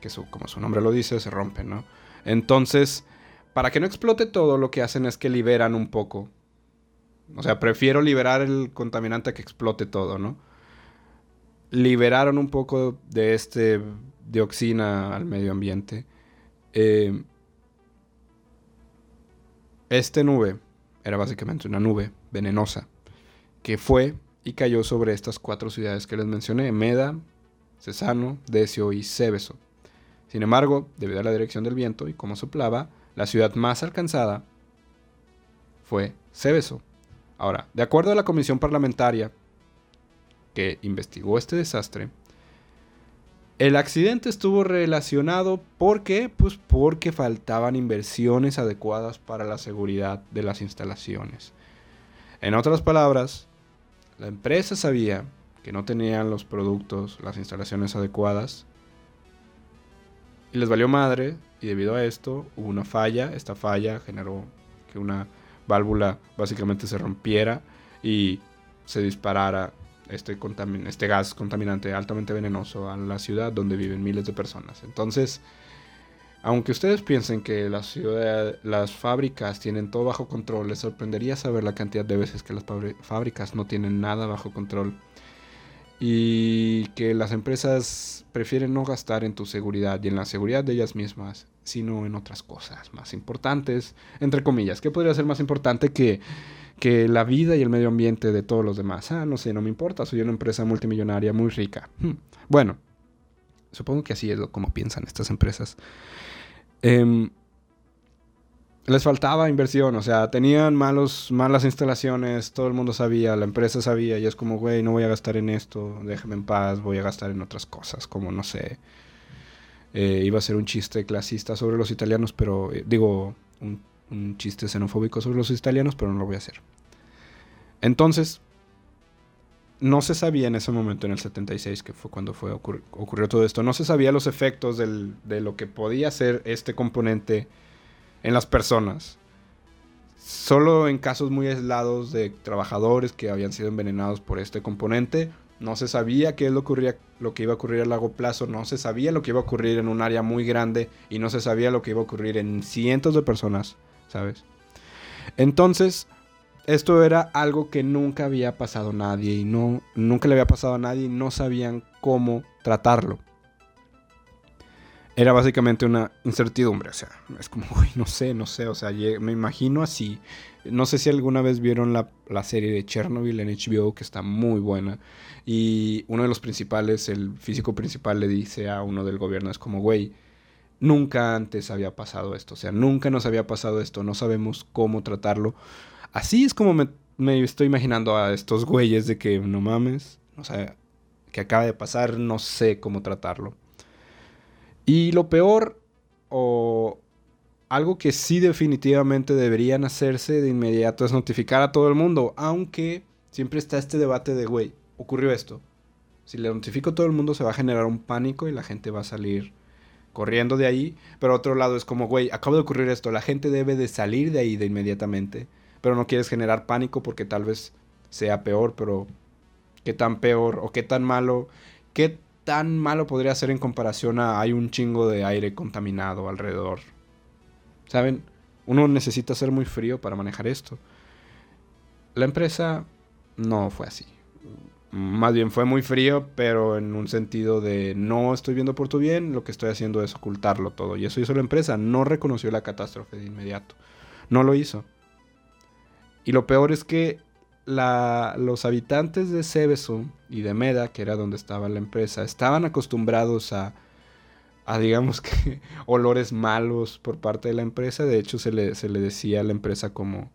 que como su nombre lo dice, se rompen, ¿no? Entonces, para que no explote todo, lo que hacen es que liberan un poco. O sea, prefiero liberar el contaminante que explote todo, ¿no? Liberaron un poco de este dioxina al medio ambiente. Eh, este nube era básicamente una nube venenosa que fue y cayó sobre estas cuatro ciudades que les mencioné, Meda, Cesano, Decio y Cebeso. Sin embargo, debido a la dirección del viento y cómo soplaba, la ciudad más alcanzada fue Cebeso. Ahora, de acuerdo a la comisión parlamentaria que investigó este desastre, el accidente estuvo relacionado ¿por qué? Pues porque faltaban inversiones adecuadas para la seguridad de las instalaciones. En otras palabras, la empresa sabía que no tenían los productos, las instalaciones adecuadas y les valió madre y debido a esto hubo una falla, esta falla generó que una válvula básicamente se rompiera y se disparara este, este gas contaminante altamente venenoso a la ciudad donde viven miles de personas. Entonces, aunque ustedes piensen que la ciudad, las fábricas tienen todo bajo control, les sorprendería saber la cantidad de veces que las fábricas no tienen nada bajo control y que las empresas prefieren no gastar en tu seguridad y en la seguridad de ellas mismas, sino en otras cosas más importantes, entre comillas. ¿Qué podría ser más importante que que la vida y el medio ambiente de todos los demás. Ah, no sé, no me importa, soy una empresa multimillonaria muy rica. Hmm. Bueno, supongo que así es como piensan estas empresas. Em, les faltaba inversión, o sea, tenían malos, malas instalaciones, todo el mundo sabía, la empresa sabía, y es como, güey, no voy a gastar en esto, déjame en paz, voy a gastar en otras cosas, como, no sé, eh, iba a ser un chiste clasista sobre los italianos, pero, eh, digo, un un chiste xenofóbico sobre los italianos, pero no lo voy a hacer. Entonces, no se sabía en ese momento, en el 76, que fue cuando fue ocurrió todo esto, no se sabía los efectos de lo que podía ser este componente en las personas. Solo en casos muy aislados de trabajadores que habían sido envenenados por este componente, no se sabía qué es lo, lo que iba a ocurrir a largo plazo, no se sabía lo que iba a ocurrir en un área muy grande y no se sabía lo que iba a ocurrir en cientos de personas ¿sabes? Entonces, esto era algo que nunca había pasado a nadie y no, nunca le había pasado a nadie y no sabían cómo tratarlo. Era básicamente una incertidumbre, o sea, es como, uy, no sé, no sé, o sea, me imagino así. No sé si alguna vez vieron la, la serie de Chernobyl en HBO, que está muy buena. Y uno de los principales, el físico principal, le dice a uno del gobierno, es como, güey, nunca antes había pasado esto, o sea, nunca nos había pasado esto, no sabemos cómo tratarlo. Así es como me, estoy imaginando a estos güeyes de que no mames, o sea, que acaba de pasar, no sé cómo tratarlo. Y lo peor, o algo que sí definitivamente deberían hacerse de inmediato es notificar a todo el mundo, aunque siempre está este debate de, güey, ocurrió esto. Si le notifico a todo el mundo se va a generar un pánico y la gente va a salir corriendo de ahí. Pero otro lado es como, güey, acaba de ocurrir esto, la gente debe de salir de ahí de inmediatamente pero no quieres generar pánico porque tal vez sea peor, pero qué tan peor o qué tan malo, qué tan malo podría ser en comparación a hay un chingo de aire contaminado alrededor. ¿Saben? Uno necesita ser muy frío para manejar esto. La empresa no fue así. Más bien fue muy frío, pero en un sentido de no estoy viendo por tu bien, lo que estoy haciendo es ocultarlo todo. Y eso hizo la empresa. No reconoció la catástrofe de inmediato. No lo hizo. Y lo peor es que los habitantes de Seveso y de Meda, que era donde estaba la empresa, estaban acostumbrados a, digamos que, olores malos por parte de la empresa. De hecho, se le, se le decía a la empresa como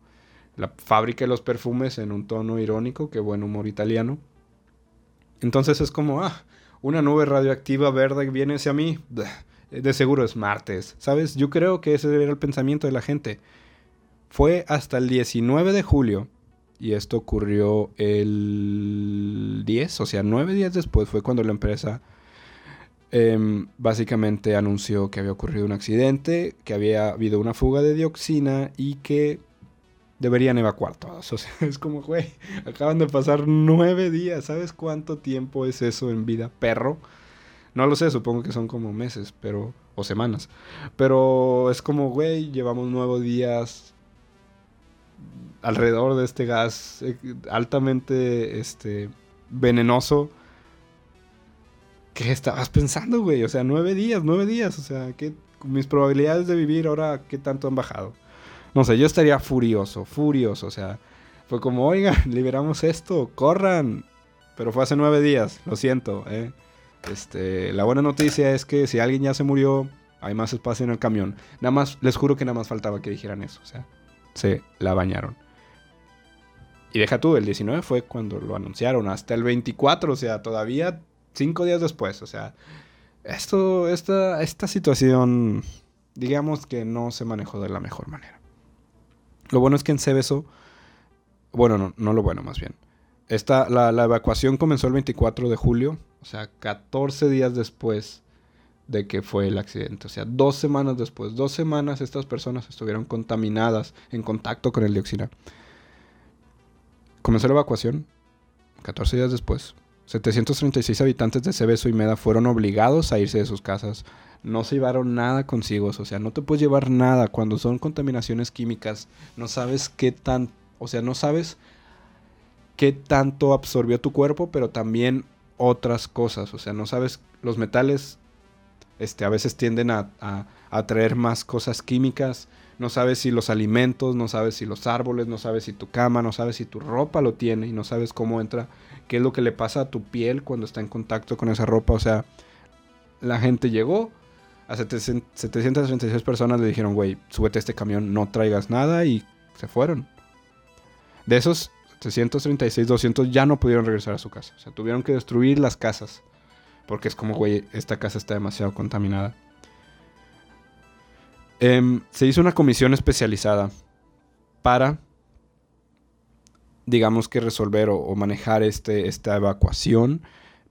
la fábrica de los perfumes en un tono irónico, que buen humor italiano. Entonces es como, ah, una nube radioactiva verde viene hacia mí. De seguro es martes, ¿sabes? Yo creo que ese era el pensamiento de la gente. Fue hasta el 19 de julio, y esto ocurrió el 10, o sea, nueve días después fue cuando la empresa em, básicamente anunció que había ocurrido un accidente, que había habido una fuga de dioxina y que deberían evacuar todos. O sea, es como, güey, acaban de pasar nueve días. ¿Sabes cuánto tiempo es eso en vida, perro? No lo sé, supongo que son como meses, pero. o semanas. Pero es como, güey, llevamos nueve días alrededor de este gas eh, altamente este, venenoso. ¿Qué estabas pensando, güey? O sea, nueve días, nueve días. O sea, que mis probabilidades de vivir ahora, ¿qué tanto han bajado? No sé, yo estaría furioso, furioso. O sea, fue como, oigan, liberamos esto, corran. Pero fue hace nueve días, lo siento. ¿eh? Este, la buena noticia es que si alguien ya se murió, hay más espacio en el camión. Nada más, les juro que nada más faltaba que dijeran eso. O sea, se la bañaron. Y deja tú, el 19 fue cuando lo anunciaron, hasta el 24, o sea, todavía cinco días después, o sea, esto, esta, esta situación, digamos que no se manejó de la mejor manera. Lo bueno es que en Cebeso, bueno, no, no lo bueno más bien, esta, la, la evacuación comenzó el 24 de julio, o sea, 14 días después de que fue el accidente. O sea, dos semanas después, dos semanas estas personas estuvieron contaminadas en contacto con el dioxina. Comenzó la evacuación 14 días después. 736 habitantes de Cebeso y Meda fueron obligados a irse de sus casas. No se llevaron nada consigo, o sea, no te puedes llevar nada cuando son contaminaciones químicas. No sabes qué tan, o sea, no sabes qué tanto absorbió tu cuerpo, pero también otras cosas, o sea, no sabes los metales este a veces tienden a, a, traer más cosas químicas no sabes si los alimentos, no sabes si los árboles, no sabes si tu cama, no sabes si tu ropa lo tiene y no sabes cómo entra, qué es lo que le pasa a tu piel cuando está en contacto con esa ropa. O sea, la gente llegó, a 736 personas le dijeron, güey, súbete a este camión, no traigas nada y se fueron. De esos 736, 200 ya no pudieron regresar a su casa. O sea, tuvieron que destruir las casas. Porque es como, güey, esta casa está demasiado contaminada. Em, se hizo una comisión especializada para, digamos que resolver o, manejar este, esta evacuación,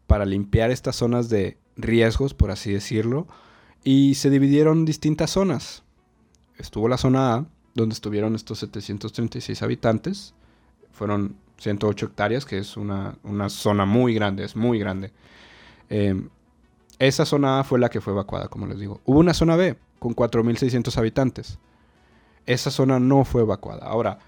para limpiar estas zonas de riesgos, por así decirlo, y se dividieron distintas zonas. Estuvo la zona A, donde estuvieron estos 736 habitantes, fueron 108 hectáreas, que es una, zona muy grande, es muy grande. Em, esa zona A fue la que fue evacuada, como les digo. Hubo una zona B, con 4.600 habitantes. esa zona no fue evacuada. Ahora,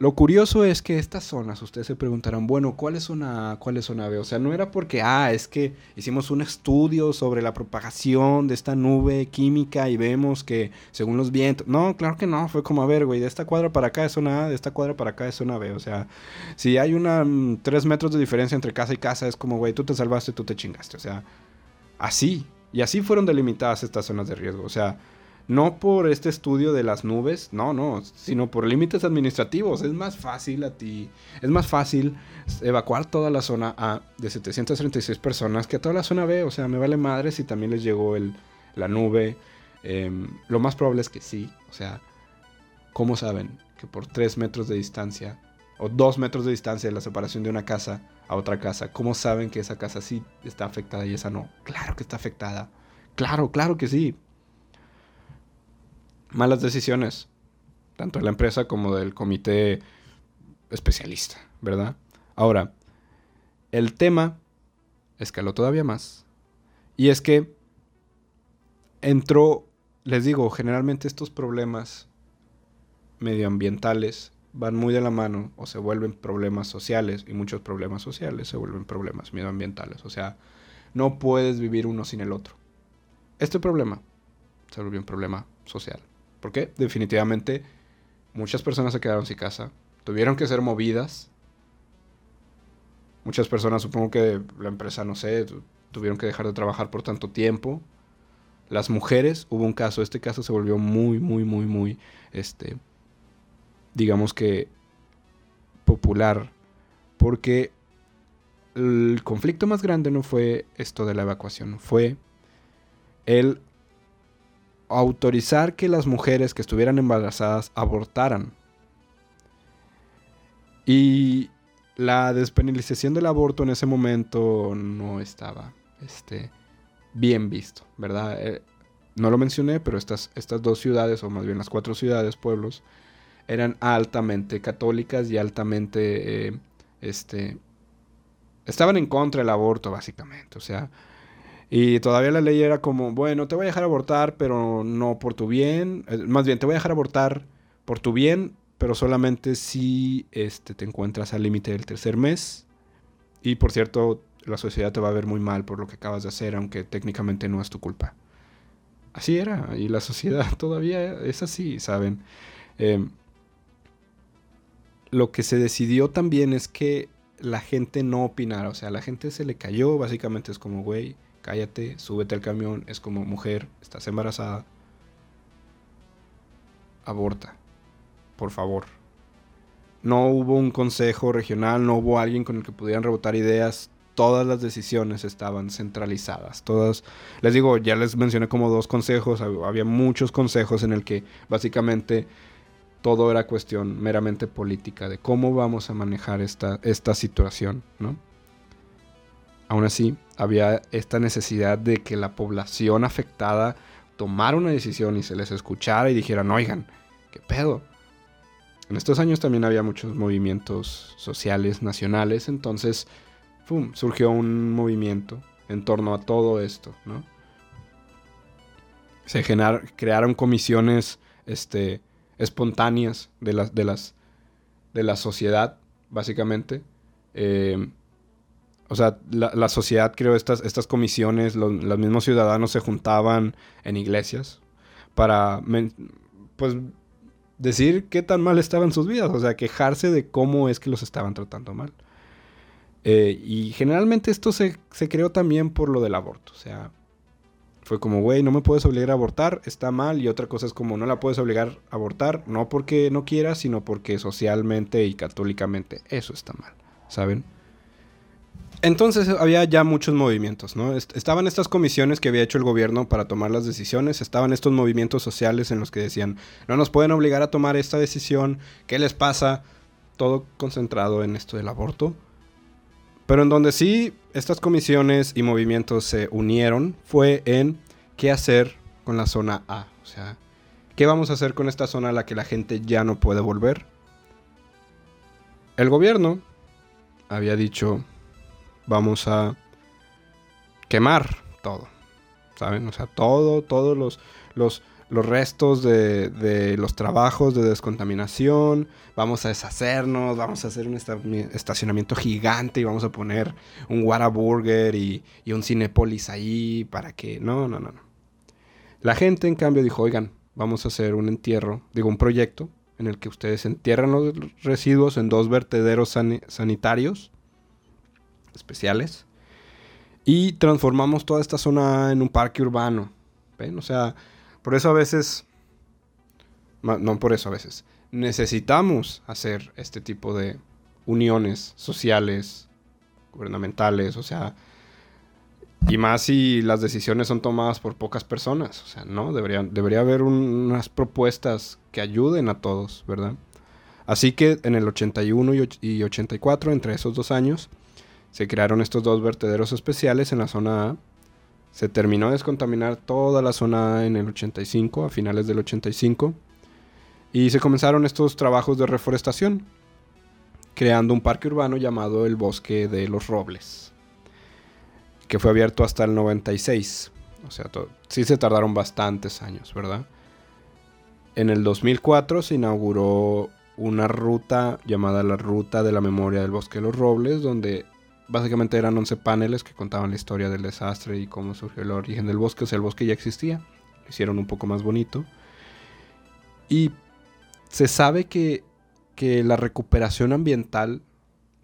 lo curioso es que estas zonas, ustedes se preguntarán, bueno, ¿cuál es zona A, cuál es zona B? O sea, no era porque, ah, es que hicimos un estudio sobre la propagación de esta nube química y vemos que según los vientos. No, claro que no, fue como, a ver, güey, de esta cuadra para acá es zona A, de esta cuadra para acá es zona B. O sea, si hay una mm, tres metros de diferencia entre casa y casa, es como, güey, tú te salvaste, tú te chingaste. O sea, así. Y así fueron delimitadas estas zonas de riesgo. O sea, no por este estudio de las nubes, no, no, sino por límites administrativos. Es más fácil a ti, es más fácil evacuar toda la zona A de 736 personas que a toda la zona B. O sea, me vale madre si también les llegó la nube. Em, lo más probable es que sí. O sea, ¿cómo saben que por 3 metros de distancia o 2 metros de distancia de la separación de una casa a otra casa, cómo saben que esa casa sí está afectada y esa no? Claro que está afectada. Claro, claro que sí malas decisiones, tanto de la empresa como del comité especialista, ¿verdad? Ahora, el tema escaló todavía más. Y es que entró, les digo, generalmente estos problemas medioambientales van muy de la mano o se vuelven problemas sociales y muchos problemas sociales se vuelven problemas medioambientales. O sea, no puedes vivir uno sin el otro. Este problema se volvió un problema social. Porque definitivamente muchas personas se quedaron sin casa, tuvieron que ser movidas. Muchas personas, supongo que la empresa, no sé, tuvieron que dejar de trabajar por tanto tiempo. Las mujeres, hubo un caso, este caso se volvió muy, muy, muy, muy, este, digamos que popular, porque el conflicto más grande no fue esto de la evacuación, fue el autorizar que las mujeres que estuvieran embarazadas abortaran. Y la despenalización del aborto en ese momento no estaba este, bien visto, ¿verdad? Eh, no lo mencioné, pero estas, estas dos ciudades, o más bien las cuatro ciudades, pueblos, eran altamente católicas y altamente, eh, este, estaban en contra del aborto, básicamente. O sea, y todavía la ley era como, bueno, te voy a dejar abortar, pero no por tu bien. Eh, más bien, te voy a dejar abortar por tu bien, pero solamente si este, te encuentras al límite del tercer mes. Y por cierto, la sociedad te va a ver muy mal por lo que acabas de hacer, aunque técnicamente no es tu culpa. Así era, y la sociedad todavía es así, ¿saben? Em, lo que se decidió también es que la gente no opinara, o sea, la gente se le cayó, básicamente es como, güey, cállate, súbete al camión, es como mujer, estás embarazada, aborta, por favor. No hubo un consejo regional, no hubo alguien con el que pudieran rebotar ideas, todas las decisiones estaban centralizadas. Todas, les digo, ya les mencioné como dos consejos, había muchos consejos en el que básicamente todo era cuestión meramente política de cómo vamos a manejar esta, esta situación, ¿no? Aún así, había esta necesidad de que la población afectada tomara una decisión y se les escuchara y dijeran, oigan, ¿qué pedo? En estos años también había muchos movimientos sociales nacionales, entonces surgió un movimiento en torno a todo esto, ¿no? Se crearon comisiones este, espontáneas de, de, las, de la sociedad, básicamente, eh, o sea, la, sociedad creó estas, estas comisiones, los, mismos ciudadanos se juntaban en iglesias para, pues, decir qué tan mal estaban sus vidas, o sea, quejarse de cómo es que los estaban tratando mal. Eh, y generalmente esto se, se, creó también por lo del aborto, o sea, fue como, güey, no me puedes obligar a abortar, está mal, y otra cosa es como, no la puedes obligar a abortar, no porque no quieras, sino porque socialmente y católicamente eso está mal, ¿saben? Entonces había ya muchos movimientos, ¿no? Estaban estas comisiones que había hecho el gobierno para tomar las decisiones, estaban estos movimientos sociales en los que decían, no nos pueden obligar a tomar esta decisión, ¿qué les pasa? Todo concentrado en esto del aborto. Pero en donde sí estas comisiones y movimientos se unieron fue en qué hacer con la zona A, o sea, ¿qué vamos a hacer con esta zona a la que la gente ya no puede volver? El gobierno había dicho, vamos a quemar todo. ¿Saben? O sea, todo, todos los, los, los restos de, de, los trabajos de descontaminación, vamos a deshacernos, vamos a hacer un estacionamiento gigante y vamos a poner un Whataburger y, y un Cinepolis ahí para que... No, no, no, no. La gente en cambio dijo, oigan, vamos a hacer un entierro, digo, un proyecto en el que ustedes entierran los residuos en dos vertederos sanitarios especiales y transformamos toda esta zona en un parque urbano. ¿Ven? O sea, por eso a veces, no por eso a veces, necesitamos hacer este tipo de uniones sociales, gubernamentales, o sea, y más si las decisiones son tomadas por pocas personas. O sea, no, debería, debería haber unas propuestas que ayuden a todos, ¿verdad? Así que en el 81 y 84, entre esos dos años, se crearon estos dos vertederos especiales en la zona A. Se terminó de descontaminar toda la zona A en el 85, a finales del 85. Y se comenzaron estos trabajos de reforestación, creando un parque urbano llamado el Bosque de los Robles que fue abierto hasta el 96. O sea, sí se tardaron bastantes años, ¿verdad? En el 2004 se inauguró una ruta llamada la Ruta de la Memoria del Bosque de los Robles, donde básicamente eran 11 paneles que contaban la historia del desastre y cómo surgió el origen del bosque. O sea, el bosque ya existía, lo hicieron un poco más bonito. Y se sabe que, que la recuperación ambiental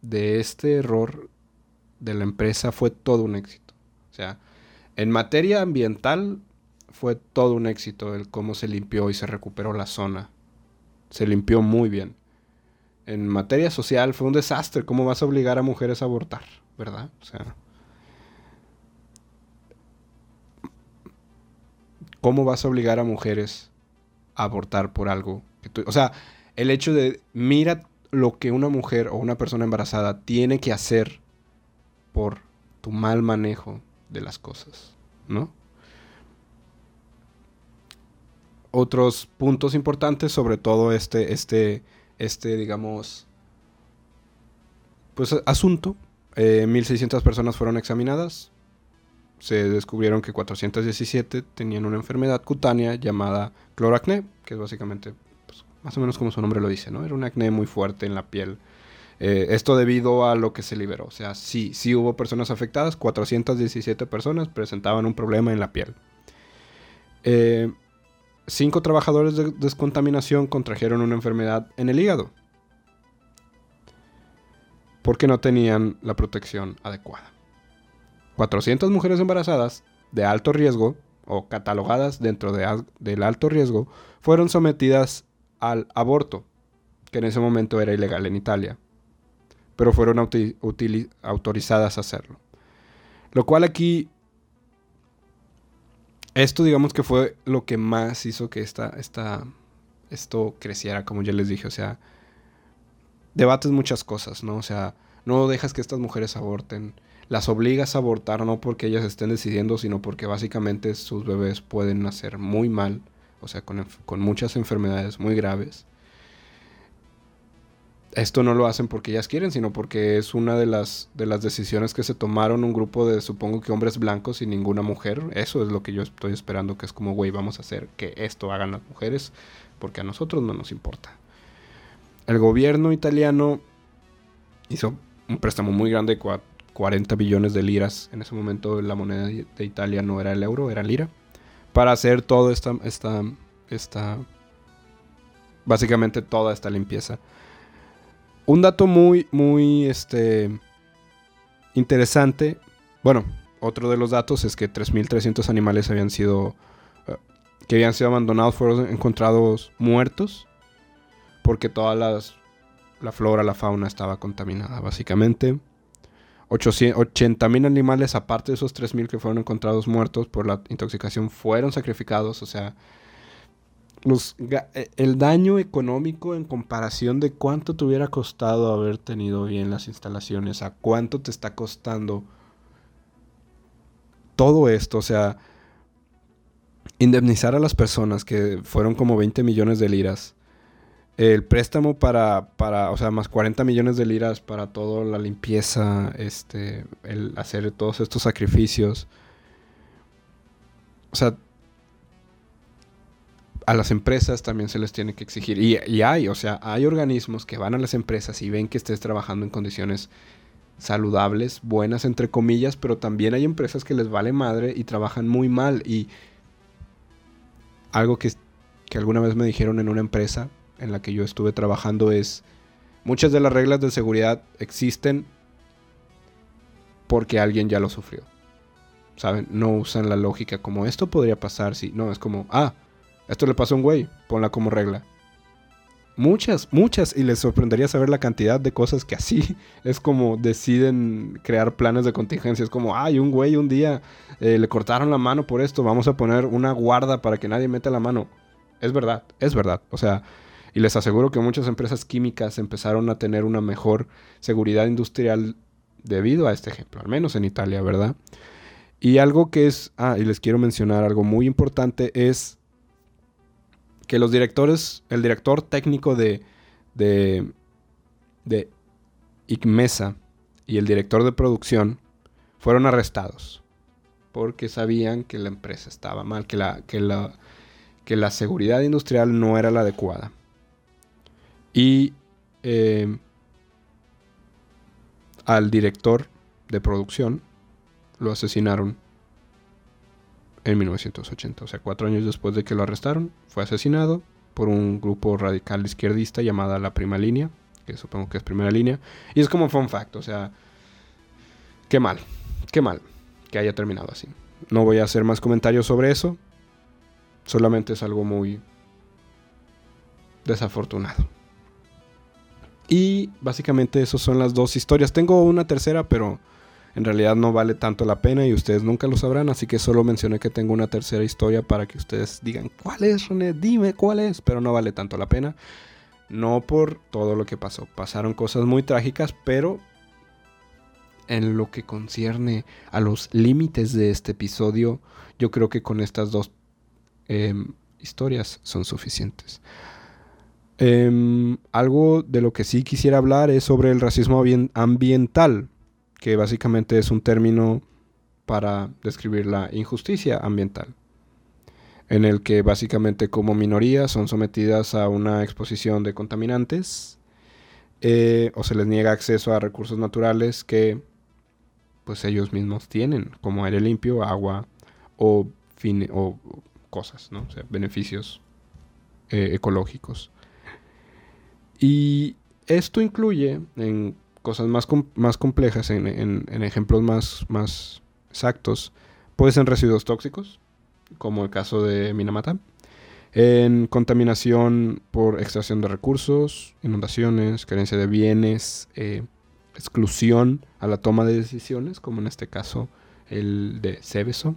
de este error de la empresa fue todo un éxito. O sea, en materia ambiental fue todo un éxito el cómo se limpió y se recuperó la zona. Se limpió muy bien. En materia social fue un desastre. ¿Cómo vas a obligar a mujeres a abortar? ¿Verdad? O sea... ¿Cómo vas a obligar a mujeres a abortar por algo? Que tú, o sea, el hecho de mira lo que una mujer o una persona embarazada tiene que hacer por tu mal manejo de las cosas, ¿no? Otros puntos importantes, sobre todo este, este, este, digamos, pues asunto. 1.600 eh, personas fueron examinadas. Se descubrieron que 417 tenían una enfermedad cutánea llamada cloracné, que es básicamente, pues, más o menos como su nombre lo dice, ¿no? Era un acné muy fuerte en la piel eh, esto debido a lo que se liberó. O sea, sí, sí hubo personas afectadas. 417 personas presentaban un problema en la piel. Eh, cinco trabajadores de descontaminación contrajeron una enfermedad en el hígado. Porque no tenían la protección adecuada. 400 mujeres embarazadas de alto riesgo o catalogadas dentro del alto riesgo fueron sometidas al aborto, que en ese momento era ilegal en Italia pero fueron autorizadas a hacerlo. Lo cual aquí, esto digamos que fue lo que más hizo que esta, esta, esto creciera, como ya les dije, o sea, debates muchas cosas, ¿no? O sea, no dejas que estas mujeres aborten, las obligas a abortar no porque ellas estén decidiendo, sino porque básicamente sus bebés pueden nacer muy mal, o sea, con, con muchas enfermedades muy graves esto no lo hacen porque ellas quieren, sino porque es una de las, de las decisiones que se tomaron un grupo de, supongo que hombres blancos y ninguna mujer. Eso es lo que yo estoy esperando, que es como, güey, vamos a hacer que esto hagan las mujeres, porque a nosotros no nos importa. El gobierno italiano hizo un préstamo muy grande, 40 billones de liras. En ese momento la moneda de Italia no era el euro, era lira. Para hacer toda esta, esta, esta, básicamente toda esta limpieza. Un dato muy, muy, este, interesante. Bueno, otro de los datos es que 3.300 animales habían sido, eh, que habían sido abandonados, fueron encontrados muertos, porque toda la flora, la fauna estaba contaminada, básicamente. 80.000 animales, aparte de esos 3.000 que fueron encontrados muertos por la intoxicación, fueron sacrificados, o sea, eh, el daño económico en comparación de cuánto te hubiera costado haber tenido bien las instalaciones, a cuánto te está costando todo esto, o sea, indemnizar a las personas que fueron como 20 millones de liras, el préstamo para, para, o sea, más 40 millones de liras para toda la limpieza, este, el hacer todos estos sacrificios. O sea, a las empresas también se les tiene que exigir. Y, hay, o sea, hay organismos que van a las empresas y ven que estés trabajando en condiciones saludables, buenas entre comillas, pero también hay empresas que les vale madre y trabajan muy mal. Y algo que, que alguna vez me dijeron en una empresa en la que yo estuve trabajando es, muchas de las reglas de seguridad existen porque alguien ya lo sufrió. ¿Saben? No usan la lógica como esto podría pasar si... No, es como, ah, esto le pasó a un güey, ponla como regla. Muchas, muchas, y les sorprendería saber la cantidad de cosas que así es como deciden crear planes de contingencia. Es como, ay, un güey un día eh, le cortaron la mano por esto, vamos a poner una guarda para que nadie meta la mano. Es verdad, es verdad. O sea, y les aseguro que muchas empresas químicas empezaron a tener una mejor seguridad industrial debido a este ejemplo, al menos en Italia, ¿verdad? Y algo que es, ah, y les quiero mencionar algo muy importante, es que los directores, el director técnico de, de, de ICMESA y el director de producción fueron arrestados porque sabían que la empresa estaba mal, que la, que la, que la seguridad industrial no era la adecuada. Y eh, al director de producción lo asesinaron en 1980. O sea, cuatro años después de que lo arrestaron, fue asesinado por un grupo radical izquierdista llamada La Prima Línea, que supongo que es Primera Línea. Y es como fun fact, o sea, qué mal, qué mal que haya terminado así. No voy a hacer más comentarios sobre eso, solamente es algo muy desafortunado. Y básicamente esas son las dos historias. Tengo una tercera, pero en realidad no vale tanto la pena y ustedes nunca lo sabrán, así que solo mencioné que tengo una tercera historia para que ustedes digan, ¿cuál es, René? Dime cuál es, pero no vale tanto la pena. No por todo lo que pasó, pasaron cosas muy trágicas, pero en lo que concierne a los límites de este episodio, yo creo que con estas dos em, historias son suficientes. Em, algo de lo que sí quisiera hablar es sobre el racismo ambiental que básicamente es un término para describir la injusticia ambiental, en el que básicamente como minorías son sometidas a una exposición de contaminantes eh, o se les niega acceso a recursos naturales que pues ellos mismos tienen, como aire limpio, agua o, o cosas, ¿no? beneficios eh, ecológicos. Y esto incluye en cosas más, más complejas, en, ejemplos más, más exactos, pueden ser residuos tóxicos, como el caso de Minamata, en contaminación por extracción de recursos, inundaciones, carencia de bienes, eh, exclusión a la toma de decisiones, como en este caso el de Seveso,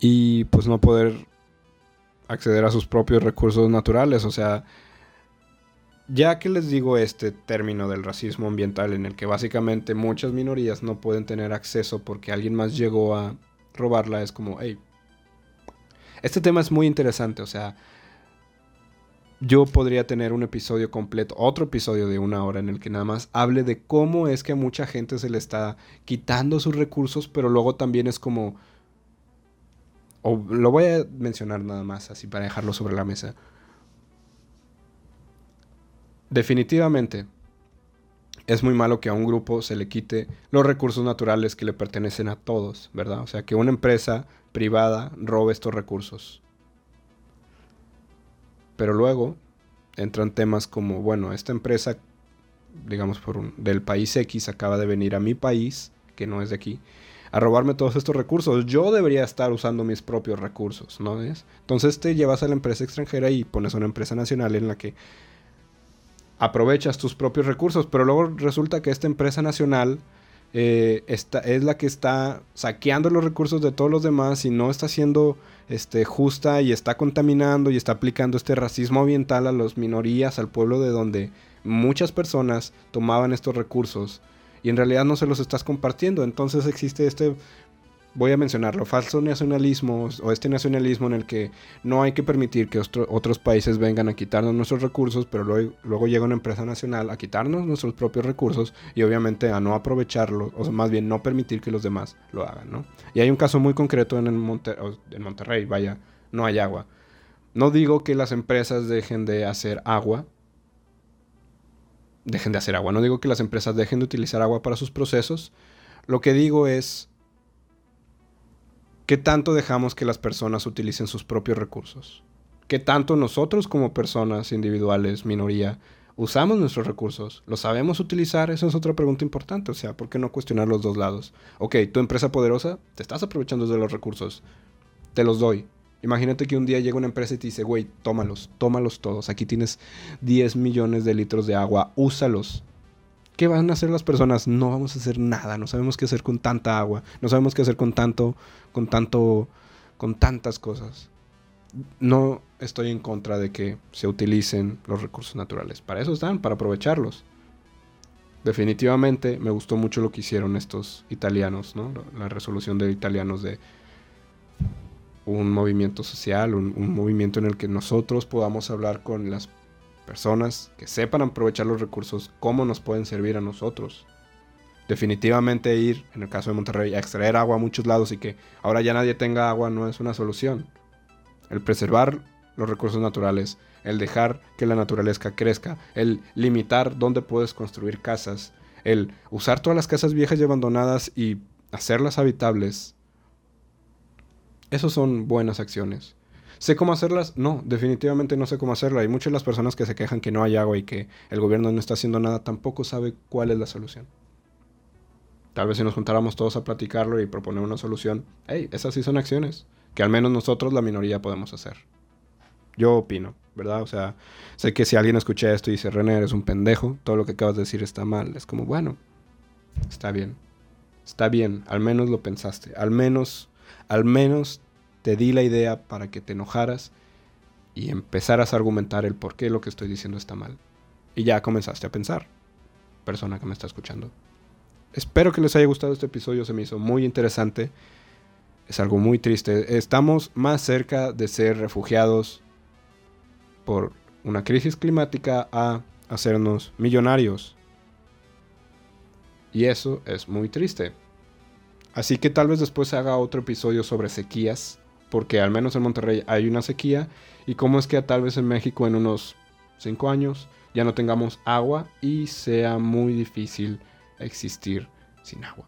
y pues no poder acceder a sus propios recursos naturales, o sea, ya que les digo este término del racismo ambiental en el que básicamente muchas minorías no pueden tener acceso porque alguien más llegó a robarla, es como, hey, este tema es muy interesante, o sea, yo podría tener un episodio completo, otro episodio de una hora en el que nada más hable de cómo es que a mucha gente se le está quitando sus recursos, pero luego también es como, o lo voy a mencionar nada más así para dejarlo sobre la mesa Definitivamente, es muy malo que a un grupo se le quite los recursos naturales que le pertenecen a todos, ¿verdad? O sea, que una empresa privada robe estos recursos. Pero luego entran temas como, bueno, esta empresa, digamos, por un, del país X acaba de venir a mi país, que no es de aquí, a robarme todos estos recursos. Yo debería estar usando mis propios recursos, ¿no es? Entonces te llevas a la empresa extranjera y pones una empresa nacional en la que aprovechas tus propios recursos, pero luego resulta que esta empresa nacional eh, es la que está saqueando los recursos de todos los demás y no está siendo este, justa y está contaminando y está aplicando este racismo ambiental a las minorías, al pueblo de donde muchas personas tomaban estos recursos y en realidad no se los estás compartiendo. Entonces existe este voy a mencionarlo, falso nacionalismo o este nacionalismo en el que no hay que permitir que otros países vengan a quitarnos nuestros recursos, pero luego, llega una empresa nacional a quitarnos nuestros propios recursos y obviamente a no aprovecharlos, o más bien no permitir que los demás lo hagan, ¿no? Y hay un caso muy concreto en, en Monterrey, vaya, no hay agua. No digo que las empresas dejen de hacer agua. Dejen de hacer agua. No digo que las empresas dejen de utilizar agua para sus procesos. Lo que digo es ¿Qué tanto dejamos que las personas utilicen sus propios recursos? ¿Qué tanto nosotros como personas individuales, minoría, usamos nuestros recursos? ¿Los sabemos utilizar? Esa es otra pregunta importante. O sea, ¿por qué no cuestionar los dos lados? Ok, tu empresa poderosa, te estás aprovechando de los recursos. Te los doy. Imagínate que un día llega una empresa y te dice, güey, tómalos, tómalos todos. Aquí tienes 10 millones de litros de agua, úsalos. ¿Qué van a hacer las personas? No vamos a hacer nada, no sabemos qué hacer con tanta agua, no sabemos qué hacer con tanto, con tanto, con tantas cosas. No estoy en contra de que se utilicen los recursos naturales. Para eso están, para aprovecharlos. Definitivamente me gustó mucho lo que hicieron estos italianos, ¿no? La resolución de italianos de un movimiento social, un, un movimiento en el que nosotros podamos hablar con las personas que sepan aprovechar los recursos, cómo nos pueden servir a nosotros. Definitivamente ir, en el caso de Monterrey, a extraer agua a muchos lados y que ahora ya nadie tenga agua no es una solución. El preservar los recursos naturales, el dejar que la naturaleza crezca, el limitar dónde puedes construir casas, el usar todas las casas viejas y abandonadas y hacerlas habitables. Esos son buenas acciones. ¿Sé cómo hacerlas? No, definitivamente no sé cómo hacerlas. Hay muchas las personas que se quejan que no hay agua y que el gobierno no está haciendo nada, tampoco sabe cuál es la solución. Tal vez si nos juntáramos todos a platicarlo y proponer una solución, hey, esas sí son acciones que al menos nosotros, la minoría, podemos hacer. Yo opino, ¿verdad? O sea, sé que si alguien escucha esto y dice, René, eres un pendejo, todo lo que acabas de decir está mal. Es como, bueno, está bien. Está bien, al menos lo pensaste. Al menos, al menos te di la idea para que te enojaras y empezaras a argumentar el por qué lo que estoy diciendo está mal. Y ya comenzaste a pensar, persona que me está escuchando. Espero que les haya gustado este episodio, se me hizo muy interesante. Es algo muy triste. Estamos más cerca de ser refugiados por una crisis climática a hacernos millonarios. Y eso es muy triste. Así que tal vez después haga otro episodio sobre sequías porque al menos en Monterrey hay una sequía y cómo es que tal vez en México en unos 5 años ya no tengamos agua y sea muy difícil existir sin agua.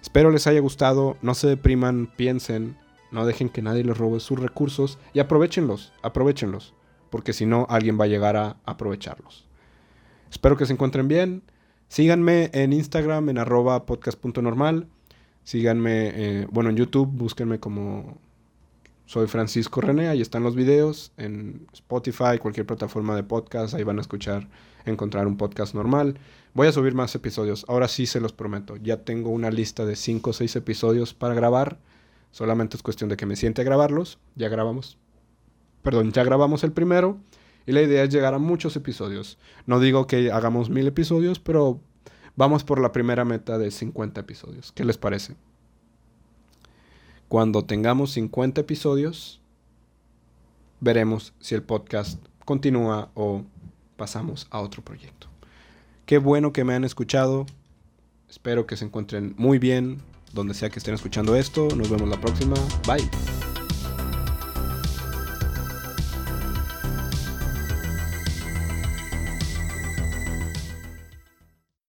Espero les haya gustado, no se depriman, piensen, no dejen que nadie les robe sus recursos y aprovechenlos, aprovechenlos, porque si no alguien va a llegar a aprovecharlos. Espero que se encuentren bien. Síganme en Instagram en arroba podcast.normal. Síganme, eh, bueno, en YouTube, búsquenme como soy Francisco René, ahí están los videos en Spotify, cualquier plataforma de podcast, ahí van a escuchar, encontrar un podcast normal. Voy a subir más episodios, ahora sí se los prometo. Ya tengo una lista de 5 o 6 episodios para grabar, solamente es cuestión de que me siente a grabarlos. Ya grabamos, perdón, ya grabamos el primero y la idea es llegar a muchos episodios. No digo que hagamos mil episodios, pero vamos por la primera meta de 50 episodios. ¿Qué les parece? Cuando tengamos 50 episodios, veremos si el podcast continúa o pasamos a otro proyecto. Qué bueno que me han escuchado. Espero que se encuentren muy bien donde sea que estén escuchando esto. Nos vemos la próxima. Bye.